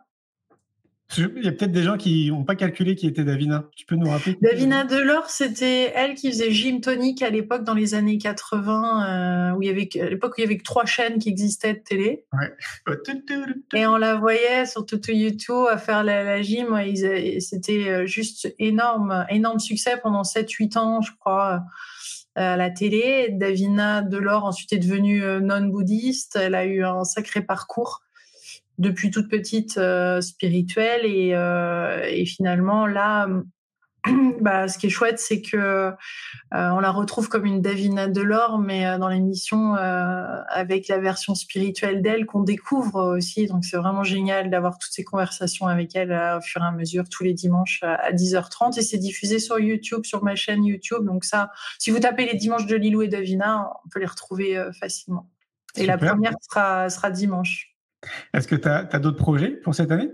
Il y a peut-être des gens qui n'ont pas calculé qui était Davina. Tu peux nous rappeler Davina Delors, c'était elle qui faisait Gym Tonic à l'époque dans les années 80, euh, où il y avait à l'époque où il y avait que trois chaînes qui existaient de télé. Ouais. <laughs> Et on la voyait sur tout YouTube à faire la, la gym. C'était euh, juste énorme, énorme succès pendant 7-8 ans, je crois à la télé. Davina Delors ensuite est devenue euh, non-bouddhiste. Elle a eu un sacré parcours depuis toute petite euh, spirituelle et, euh, et, finalement là <clears throat> bah, ce qui est chouette c'est que euh, on la retrouve comme une Davina Delors mais dans l'émission avec la version spirituelle d'elle qu'on découvre aussi. Donc c'est vraiment génial d'avoir toutes ces conversations avec elle au fur et à mesure tous les dimanches à 10h30 et c'est diffusé sur YouTube sur ma chaîne YouTube. Donc ça si vous tapez les dimanches de Lilou et Davina on peut les retrouver facilement. Et Super. la première sera, sera dimanche est-ce que tu as, as d'autres projets pour cette année?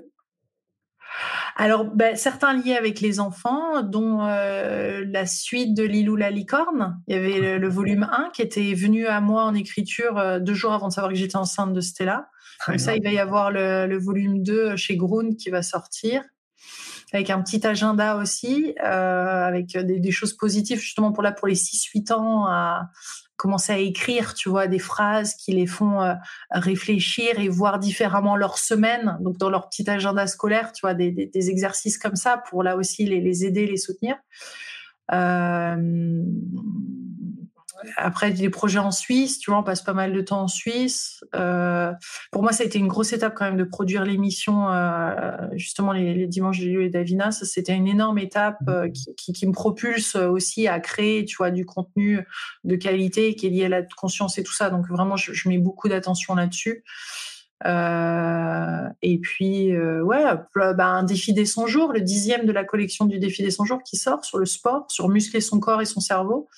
Alors, ben, certains liés avec les enfants, dont euh, la suite de Lilou la licorne. Il y avait le, le, volume 1 qui était venu à moi en écriture euh, deux jours avant de savoir que j'étais enceinte de Stella. Très Donc bien. ça, il va y avoir le, le volume 2 chez Grun qui va sortir avec un petit agenda aussi, euh, avec des, des, choses positives justement pour là pour les 6-8 ans à commencer à écrire, tu vois, des phrases qui les font euh, réfléchir et voir différemment leur semaine, donc dans leur petit agenda scolaire, tu vois, des, exercices comme ça pour là aussi les, les aider, les soutenir. Euh, après des projets en Suisse, tu vois, on passe pas mal de temps en Suisse. Euh, pour moi, ça a été une grosse étape quand même de produire l'émission, euh, justement les, les dimanches de Lio et Davina. Ça, c'était une énorme étape euh, qui, qui, qui, me propulse aussi à créer, tu vois, du contenu de qualité qui est lié à la conscience et tout ça. Donc vraiment, je, je mets beaucoup d'attention là-dessus. Euh, et puis, euh, ouais, bah, un défi des 100 jours, le dixième de la collection du défi des 100 jours qui sort sur le sport, sur muscler son corps et son cerveau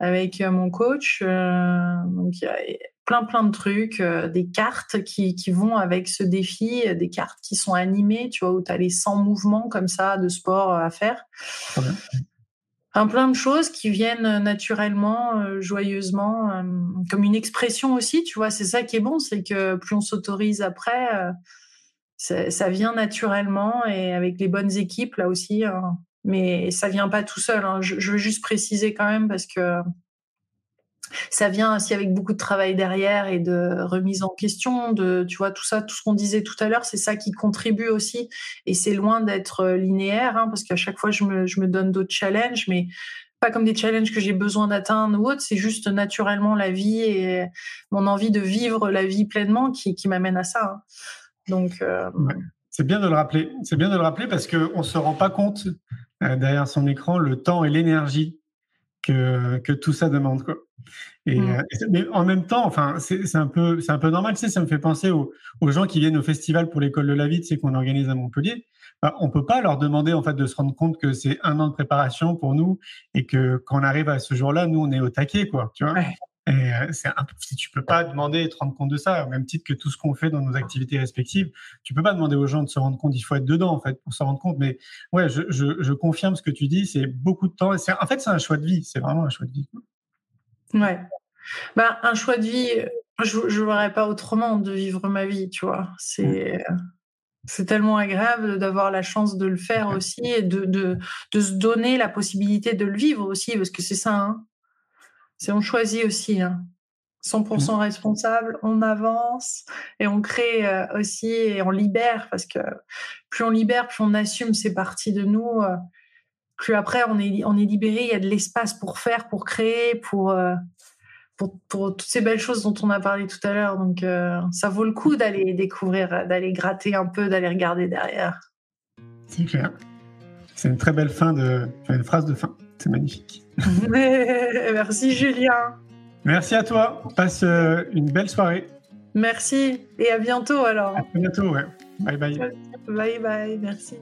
avec euh, mon coach. Euh, donc il y a plein plein de trucs, euh, des cartes qui, qui vont avec ce défi, des cartes qui sont animées, tu vois, où tu as les 100 mouvements comme ça de sport à faire. Un plein de choses qui viennent naturellement, joyeusement, comme une expression aussi, tu vois, c'est ça qui est bon, c'est que plus on s'autorise après, ça vient naturellement et avec les bonnes équipes là aussi, hein, mais ça vient pas tout seul. Hein. Je, veux juste préciser quand même parce que ça vient aussi avec beaucoup de travail derrière et de remise en question, tu vois tout ça, tout ce qu'on disait tout à l'heure, c'est ça qui contribue aussi. Et c'est loin d'être linéaire, hein, parce qu'à chaque fois je me, donne d'autres challenges, mais pas comme des challenges que j'ai besoin d'atteindre ou autre, c'est juste naturellement la vie et mon envie de vivre la vie pleinement qui, m'amène à ça. Hein. Donc euh... c'est bien de le rappeler. C'est bien de le rappeler parce que on se rend pas compte euh, derrière son écran le temps et l'énergie que, que tout ça demande quoi. Et, mmh. euh, mais en même temps, enfin, c'est un peu, un peu normal. Tu sais, ça me fait penser aux, aux gens qui viennent au festival pour l'école de la vie, tu sais, qu'on organise à Montpellier. Bah, on peut pas leur demander en fait de se rendre compte que c'est un an de préparation pour nous et que quand on arrive à ce jour-là, nous on est au taquet, quoi. Tu vois. Ouais. Et euh, c'est un, si tu peux pas demander et te rendre compte de ça, au même titre que tout ce qu'on fait dans nos activités respectives, tu peux pas demander aux gens de se rendre compte. Il faut être dedans en fait pour se rendre compte. Mais ouais, je, je, je confirme ce que tu dis. C'est beaucoup de temps. Et en fait, c'est un choix de vie. C'est vraiment un choix de vie. Ouais. Bah, un choix de vie, je ne verrais pas autrement de vivre ma vie, tu vois. C'est. C'est tellement agréable d'avoir la chance de le faire aussi et de, de, de, se donner la possibilité de le vivre aussi, parce que c'est ça. Hein. C'est on choisit aussi. Hein. 100% responsable, on avance et on crée aussi et on libère, parce que plus on libère, plus on assume ces parties de nous, plus après on est, on est libéré, il y a de l'espace pour faire, pour créer, pour, pour, pour, toutes ces belles choses dont on a parlé tout à l'heure. Donc, euh, ça vaut le coup d'aller découvrir, d'aller gratter un peu, d'aller regarder derrière. C'est clair. C'est une très belle fin de, une phrase de fin. C'est magnifique. <laughs> Merci Julien. Merci à toi. Passe euh, une belle soirée. Merci et à bientôt alors. À bientôt, ouais. Bye bye. Bye bye, merci.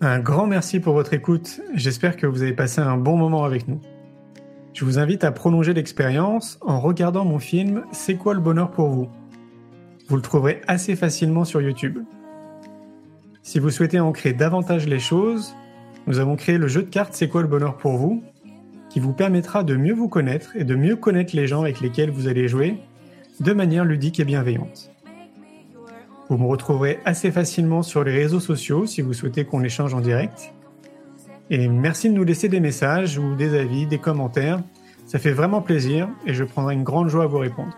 Un grand merci pour votre écoute. J'espère que vous avez passé un bon moment avec nous. Je vous invite à prolonger l'expérience en regardant mon film C'est quoi le bonheur pour vous? Vous le trouverez assez facilement sur YouTube. Si vous souhaitez ancrer davantage les choses, nous avons créé le jeu de cartes C'est quoi le bonheur pour vous qui vous permettra de mieux vous connaître et de mieux connaître les gens avec lesquels vous allez jouer de manière ludique et bienveillante. Vous me retrouverez assez facilement sur les réseaux sociaux si vous souhaitez qu'on échange en direct. Et merci de nous laisser des messages ou des avis, des commentaires. Ça fait vraiment plaisir et je prendrai une grande joie à vous répondre.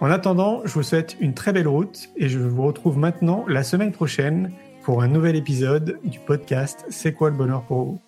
En attendant, je vous souhaite une très belle route et je vous retrouve maintenant la semaine prochaine pour un nouvel épisode du podcast C'est quoi le bonheur pour vous?